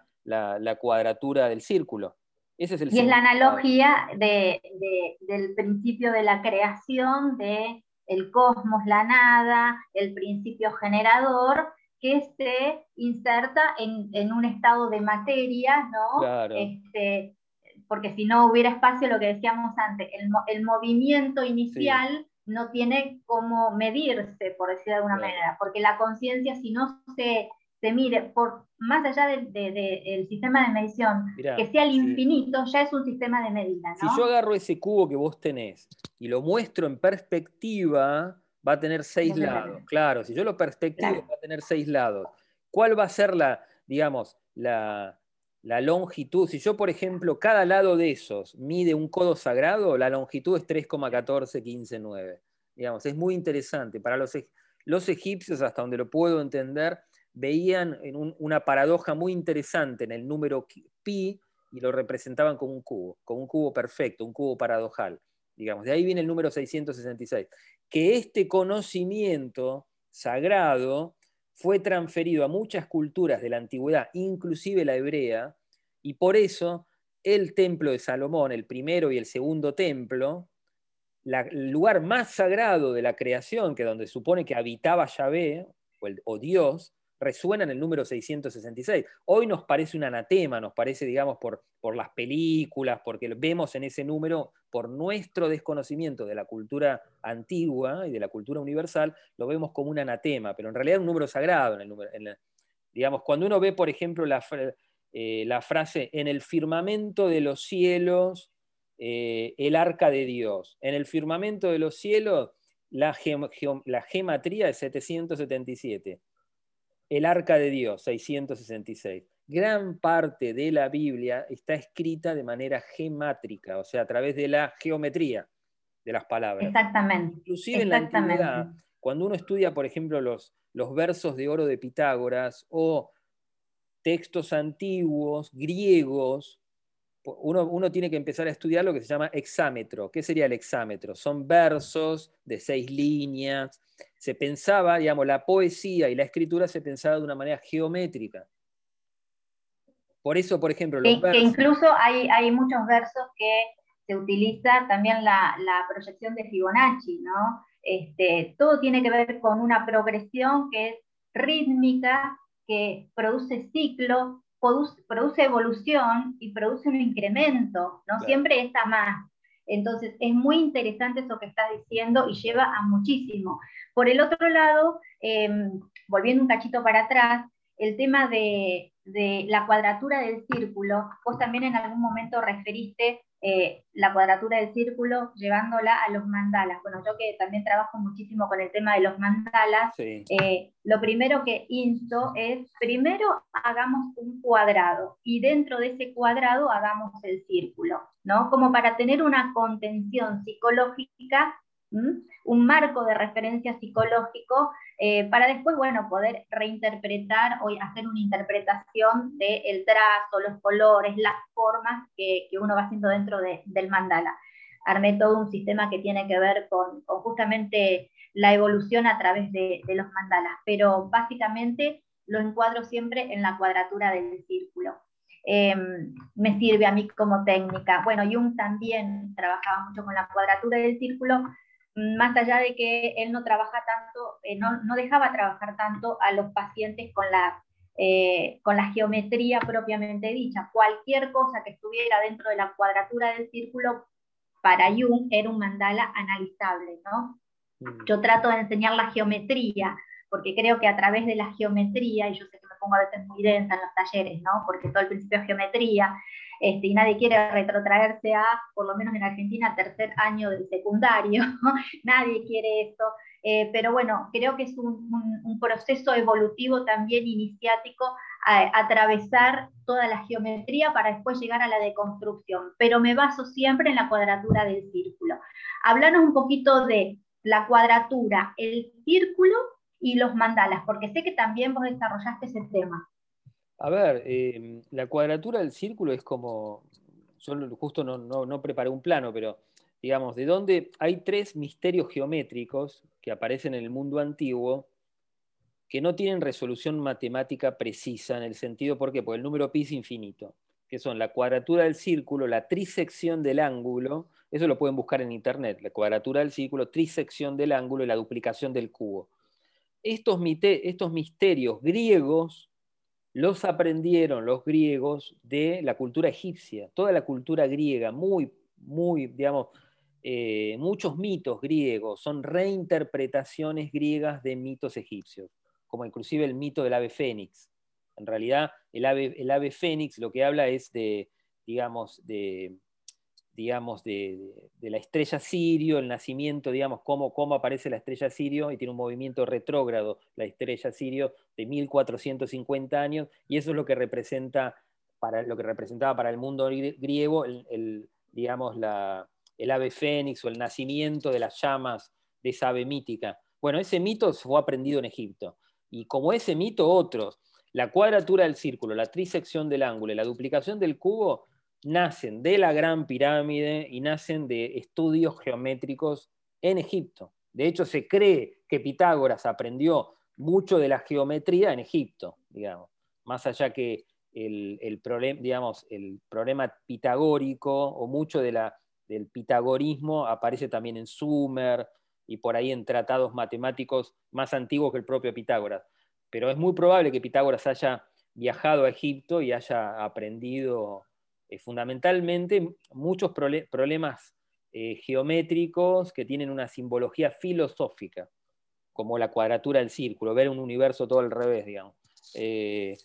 Speaker 2: cuadratura del círculo.
Speaker 1: Ese es el y es la analogía del principio de la creación, de el cosmos, la nada, el principio generador, que se inserta en, un estado de materia, ¿no? Este, porque si no hubiera espacio, lo que decíamos antes, el, movimiento inicial no tiene cómo medirse, por decir de alguna manera, porque la conciencia, si no se, se, mire por más allá del sistema de medición, que sea el infinito, ya es un sistema de medida.
Speaker 2: Si yo agarro ese cubo que vos tenés y lo muestro en perspectiva, va a tener seis lados. Claro, si yo lo perspectivo, va a tener seis lados. ¿Cuál va a ser la, digamos, la, longitud? Si yo, por ejemplo, cada lado de esos mide un codo sagrado, la longitud es 3,14159. Digamos, es muy interesante. Para los, los egipcios, hasta donde lo puedo entender, veían en una paradoja muy interesante en el número pi y lo representaban como un cubo, como un cubo perfecto, un cubo paradojal. Digamos, de ahí viene el número 666 que este conocimiento sagrado fue transferido a muchas culturas de la antigüedad, inclusive la hebrea, y por eso el templo de Salomón, el primero y el segundo templo, el lugar más sagrado de la creación, que donde supone que habitaba Yahvé o, o Dios, resuena en el número 666. Hoy nos parece un anatema, nos parece, digamos, por, por las películas, porque vemos en ese número, por nuestro desconocimiento de la cultura antigua y de la cultura universal, lo vemos como un anatema, pero en realidad un número sagrado. En el número, digamos, cuando uno ve, por ejemplo, la, eh, la frase, en el firmamento de los cielos, eh, el arca de Dios, en el firmamento de los cielos, la, la gematría es 777 el arca de Dios, 666. Gran parte de la Biblia está escrita de manera gemátrica, o sea, a través de la geometría de las palabras.
Speaker 1: Exactamente.
Speaker 2: Inclusive en la antigüedad, cuando uno estudia, por ejemplo, los, los versos de oro de Pitágoras o textos antiguos, griegos, uno, uno, tiene que empezar a estudiar lo que se llama hexámetro. ¿Qué sería el hexámetro? Son versos de seis líneas, se pensaba, digamos, la poesía y la escritura se pensaba de una manera geométrica. Por eso, por ejemplo,
Speaker 1: los que, incluso hay, hay, muchos versos que se utiliza también la, proyección de Fibonacci, ¿no? Este, todo tiene que ver con una progresión que es rítmica, que produce ciclo, produce, evolución y produce un incremento, ¿no? Siempre está más. Entonces, es muy interesante eso que estás diciendo y lleva a muchísimo. Por el otro lado, em, volviendo un cachito para atrás, el tema de, la cuadratura del círculo, vos también en algún momento referiste eh, la cuadratura del círculo llevándola a los mandalas. Bueno, yo que también trabajo muchísimo con el tema de los mandalas, eh, lo primero que insto es, primero hagamos un cuadrado y dentro de ese cuadrado hagamos el círculo, ¿no? Como para tener una contención psicológica un marco de referencia psicológico eh, para después, bueno, poder reinterpretar o hacer una interpretación del trazo, los colores, las formas que, uno va haciendo dentro del mandala. Armé todo un sistema que tiene que ver con, justamente la evolución a través de, los mandalas, pero básicamente lo encuadro siempre en la cuadratura del círculo. Em, me sirve a mí como técnica. Bueno, Jung también trabajaba mucho con la cuadratura del círculo, más allá de que él no trabaja tanto, eh, no, dejaba trabajar tanto a los pacientes con la, eh, con la geometría propiamente dicha. Cualquier cosa que estuviera dentro de la cuadratura del círculo, para Jung era un mandala analizable, ¿no? Mm. Yo trato de enseñar la geometría, porque creo que a través de la geometría, y yo sé que me pongo a veces muy densa en los talleres, ¿no? Porque todo el principio es geometría, este, y nadie quiere retrotraerse a, por lo menos en Argentina, tercer año del secundario, nadie quiere eso, eh, pero bueno, creo que es un, proceso evolutivo también iniciático atravesar toda la geometría para después llegar a la deconstrucción, pero me baso siempre en la cuadratura del círculo. Hablanos un poquito de la cuadratura, el círculo y los mandalas, porque sé que también vos desarrollaste ese tema.
Speaker 2: A ver, em, la cuadratura del círculo es como, yo justo no, preparé un plano, pero digamos, de dónde hay tres misterios geométricos que aparecen en el mundo antiguo que no tienen resolución matemática precisa en el sentido, ¿por qué? Porque el número pi es infinito, que son la cuadratura del círculo, la trisección del ángulo, eso lo pueden buscar en internet, la cuadratura del círculo, trisección del ángulo y la duplicación del cubo. Estos misterios griegos los aprendieron los griegos de la cultura egipcia, toda la cultura griega, muy, muy, digamos, eh, muchos mitos griegos son reinterpretaciones griegas de mitos egipcios, como inclusive el mito del ave fénix. En realidad, el ave, el ave fénix lo que habla es de, digamos, de, digamos, de, la estrella Sirio, el nacimiento, digamos, cómo, cómo aparece la estrella Sirio y tiene un movimiento retrógrado, la estrella Sirio, de 1450 años, y eso es lo que representa para lo que representaba para el mundo griego el, digamos, la, el ave fénix o el nacimiento de las llamas de esa ave mítica. Bueno, ese mito fue aprendido en Egipto. Y como ese mito, otros, la cuadratura del círculo, la trisección del ángulo y la duplicación del cubo, nacen de la Gran Pirámide y nacen de estudios geométricos en Egipto. De hecho, se cree que Pitágoras aprendió mucho de la geometría en Egipto, digamos, más allá que el, digamos, el problema pitagórico o mucho del pitagorismo aparece también en Sumer y por ahí en tratados matemáticos más antiguos que el propio Pitágoras. Pero es muy probable que Pitágoras haya viajado a Egipto y haya aprendido eh, fundamentalmente muchos problemas eh, geométricos que tienen una simbología filosófica, como la cuadratura del círculo, ver un universo todo al revés, digamos. Eh,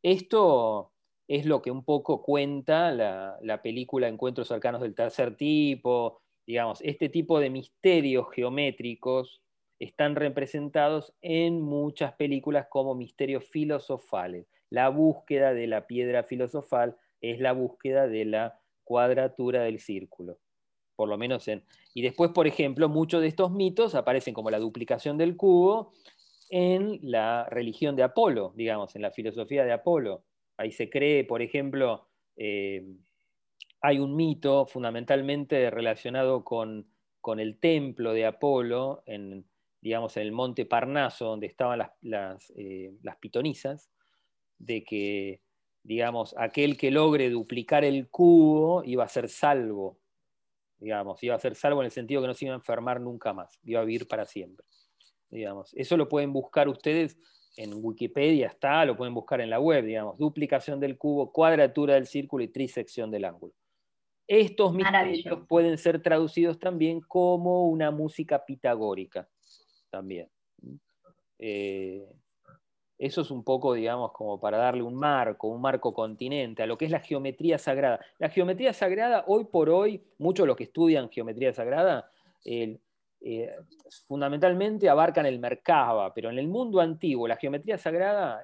Speaker 2: esto es lo que un poco cuenta la, película Encuentros cercanos del tercer tipo, digamos, este tipo de misterios geométricos están representados en muchas películas como misterios filosofales, la búsqueda de la piedra filosofal es la búsqueda de la cuadratura del círculo. Por lo menos en. Y después, por ejemplo, muchos de estos mitos aparecen como la duplicación del cubo en la religión de Apolo, digamos, en la filosofía de Apolo. Ahí se cree, por ejemplo, eh, hay un mito fundamentalmente relacionado con, el templo de Apolo, en, digamos, en el monte Parnaso, donde estaban las, las, eh, las pitonisas, de que digamos, aquel que logre duplicar el cubo iba a ser salvo, digamos, iba a ser salvo en el sentido que no se iba a enfermar nunca más, iba a vivir para siempre. Digamos. Eso lo pueden buscar ustedes en Wikipedia, está, lo pueden buscar en la web, digamos, duplicación del cubo, cuadratura del círculo y trisección del ángulo. Estos misterios pueden ser traducidos también como una música pitagórica, también. Eh, Eso es un poco, digamos, como para darle un marco, un marco continente a lo que es la geometría sagrada. La geometría sagrada, hoy por hoy, muchos de los que estudian geometría sagrada, eh, fundamentalmente abarcan el Merkaba, pero en el mundo antiguo la geometría sagrada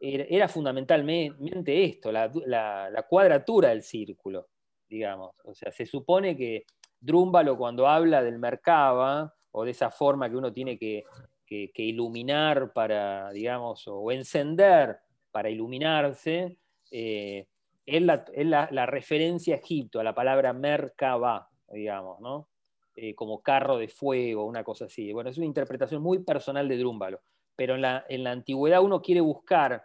Speaker 2: era, fundamentalmente esto, la, cuadratura del círculo, digamos. O sea, se supone que Drúmbalo cuando habla del Merkaba, o de esa forma que uno tiene que que, iluminar para, digamos, o encender para iluminarse, eh, es, la, referencia a Egipto, a la palabra Merkaba, digamos, ¿no? Eh, como carro de fuego, una cosa así. Bueno, es una interpretación muy personal de Drúmbalo, pero en la, en la antigüedad uno quiere buscar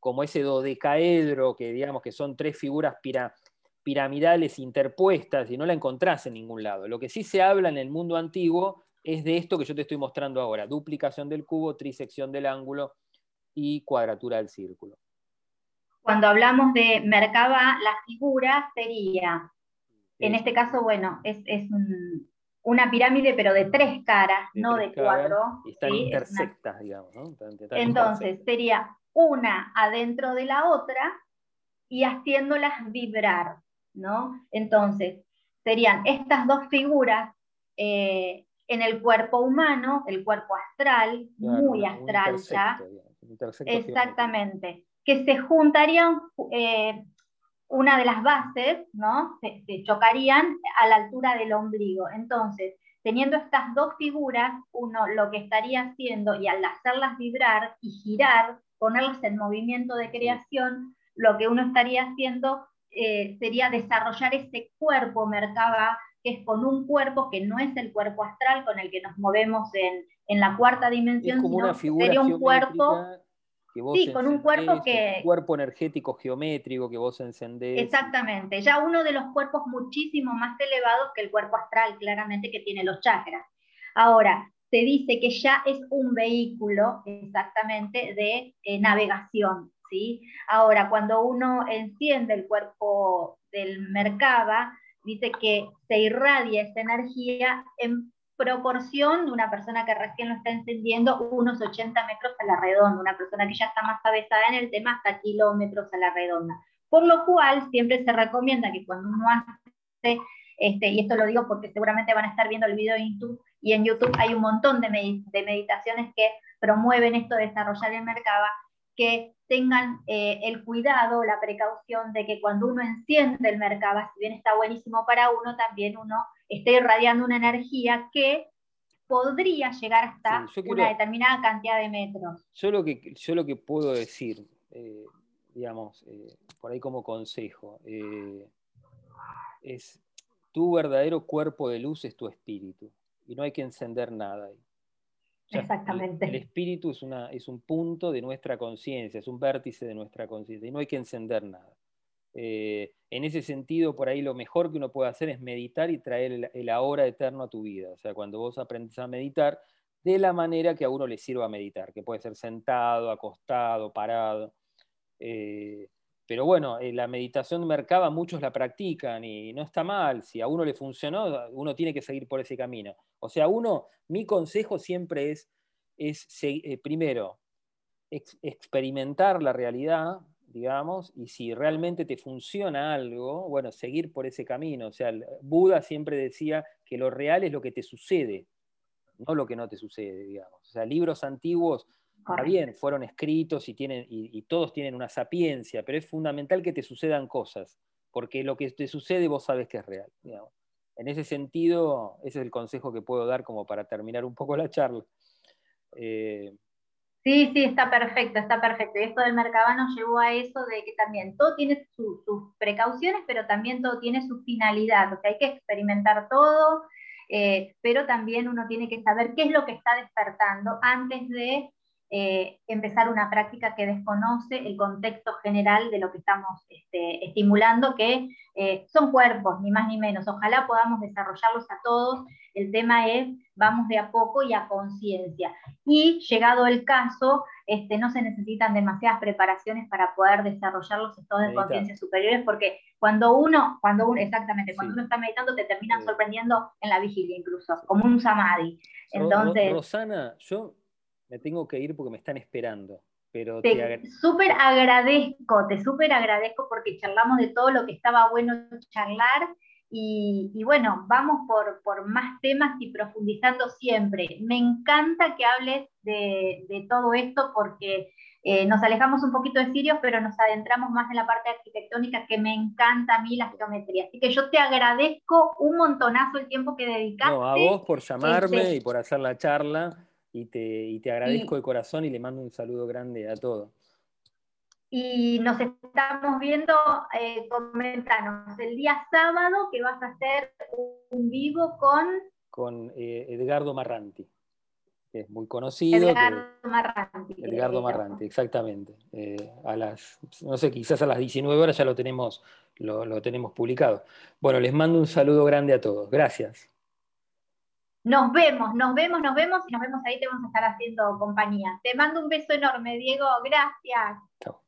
Speaker 2: como ese dodecaedro, que digamos que son tres figuras piramidales interpuestas y no la encontrás en ningún lado. Lo que sí se habla en el mundo antiguo es de esto que yo te estoy mostrando ahora, duplicación del cubo, trisección del ángulo y cuadratura del círculo.
Speaker 1: Cuando hablamos de Merkaba, la figura sería, en este caso, bueno, es, una pirámide, pero de tres caras, no de cuatro.
Speaker 2: Y están intersectas, digamos. ¿no?
Speaker 1: Entonces, sería una adentro de la otra y haciéndolas vibrar, ¿no? Entonces, serían estas dos figuras eh, en el cuerpo humano, el cuerpo astral, muy astral ya, exactamente, que se juntarían eh, una de las bases, ¿no? Se, chocarían a la altura del ombligo. Entonces, teniendo estas dos figuras, uno lo que estaría haciendo, y al hacerlas vibrar y girar, ponerlas en movimiento de creación, lo que uno estaría haciendo eh, sería desarrollar ese cuerpo Merkaba que es con un cuerpo que no es el cuerpo astral con el que nos movemos en, la cuarta dimensión,
Speaker 2: sino sería un cuerpo
Speaker 1: sí, con un cuerpo que...
Speaker 2: Un cuerpo energético geométrico que vos encendés.
Speaker 1: Exactamente, ya uno de los cuerpos muchísimo más elevados que el cuerpo astral, claramente que tiene los chakras. Ahora, se dice que ya es un vehículo exactamente de eh, navegación, ¿sí? Ahora, cuando uno enciende el cuerpo del Merkaba, dice que se irradia esa energía en proporción de una persona que recién lo está encendiendo, unos 80 metros a la redonda, una persona que ya está más avesada en el tema hasta kilómetros a la redonda. Por lo cual, siempre se recomienda que cuando uno hace, este, y esto lo digo porque seguramente van a estar viendo el video en YouTube, y en YouTube hay un montón de, de meditaciones que promueven esto de desarrollar el mercado, que tengan eh, el cuidado, la precaución de que cuando uno enciende el mercado, si bien está buenísimo para uno, también uno esté irradiando una energía que podría llegar hasta una determinada cantidad de metros.
Speaker 2: Yo lo que, yo lo que puedo decir, eh, digamos, eh, por ahí como consejo, es tu verdadero cuerpo de luz es tu espíritu y no hay que encender nada ahí.
Speaker 1: Exactamente.
Speaker 2: El, espíritu es, una, es, un punto de nuestra conciencia, es un vértice de nuestra conciencia y no hay que encender nada. Eh, en ese sentido, por ahí lo mejor que uno puede hacer es meditar y traer el, ahora eterno a tu vida. O sea, cuando vos aprendes a meditar, de la manera que a uno le sirva meditar, que puede ser sentado, acostado, parado. Eh, pero bueno, eh, la meditación de Merkaba muchos la practican y no está mal. Si a uno le funcionó, uno tiene que seguir por ese camino. O sea, uno, mi consejo siempre es, es eh, primero, experimentar la realidad, digamos, y si realmente te funciona algo, bueno, seguir por ese camino. O sea, Buda siempre decía que lo real es lo que te sucede, no lo que no te sucede, digamos. O sea, libros antiguos Está bien, fueron escritos y, tienen, y, todos tienen una sapiencia, pero es fundamental que te sucedan cosas, porque lo que te sucede vos sabes que es real. En ese sentido, ese es el consejo que puedo dar como para terminar un poco la charla.
Speaker 1: Eh, sí, sí, está perfecto, está perfecto. Y esto del mercado nos llevó a eso de que también todo tiene sus precauciones, pero también todo tiene su finalidad. O sea, hay que experimentar todo, eh, pero también uno tiene que saber qué es lo que está despertando antes de eh, empezar una práctica que desconoce el contexto general de lo que estamos este, estimulando, que eh, son cuerpos, ni más ni menos. Ojalá podamos desarrollarlos a todos. El tema es, vamos de a poco y a conciencia. Y llegado el caso, este, no se necesitan demasiadas preparaciones para poder desarrollar los estados de conciencia superiores, porque cuando uno, cuando uno, exactamente, cuando uno está meditando, te terminan sorprendiendo en la vigilia incluso, como un samadhi. Entonces,
Speaker 2: Rosana, yo me tengo que ir porque me están esperando.
Speaker 1: Pero te súper agradezco, te súper agradezco porque charlamos de todo lo que estaba bueno charlar y, bueno, vamos por, por, más temas y profundizando siempre. Me encanta que hables de, de todo esto porque eh, nos alejamos un poquito de Sirios, pero nos adentramos más en la parte arquitectónica que me encanta a mí la geometría. Así que yo te agradezco un montonazo el tiempo que dedicaste.
Speaker 2: No, a vos por llamarme este, y por hacer la charla y te, te agradezco de corazón y le mando un saludo grande a todos.
Speaker 1: Y nos estamos viendo, eh, comentanos, el día sábado que vas a hacer un vivo con...
Speaker 2: Con eh, Edgardo Marranti es muy conocido.
Speaker 1: Edgardo Marranti.
Speaker 2: Edgardo Marranti, exactamente. Eh, a las, no sé, quizás a las 19 horas ya lo tenemos, lo, tenemos publicado. Bueno, les mando un saludo grande a todos. Gracias.
Speaker 1: Nos vemos, nos vemos, nos vemos y nos vemos ahí, te vamos a estar haciendo compañía. Te mando un beso enorme, Diego. Gracias. Chao.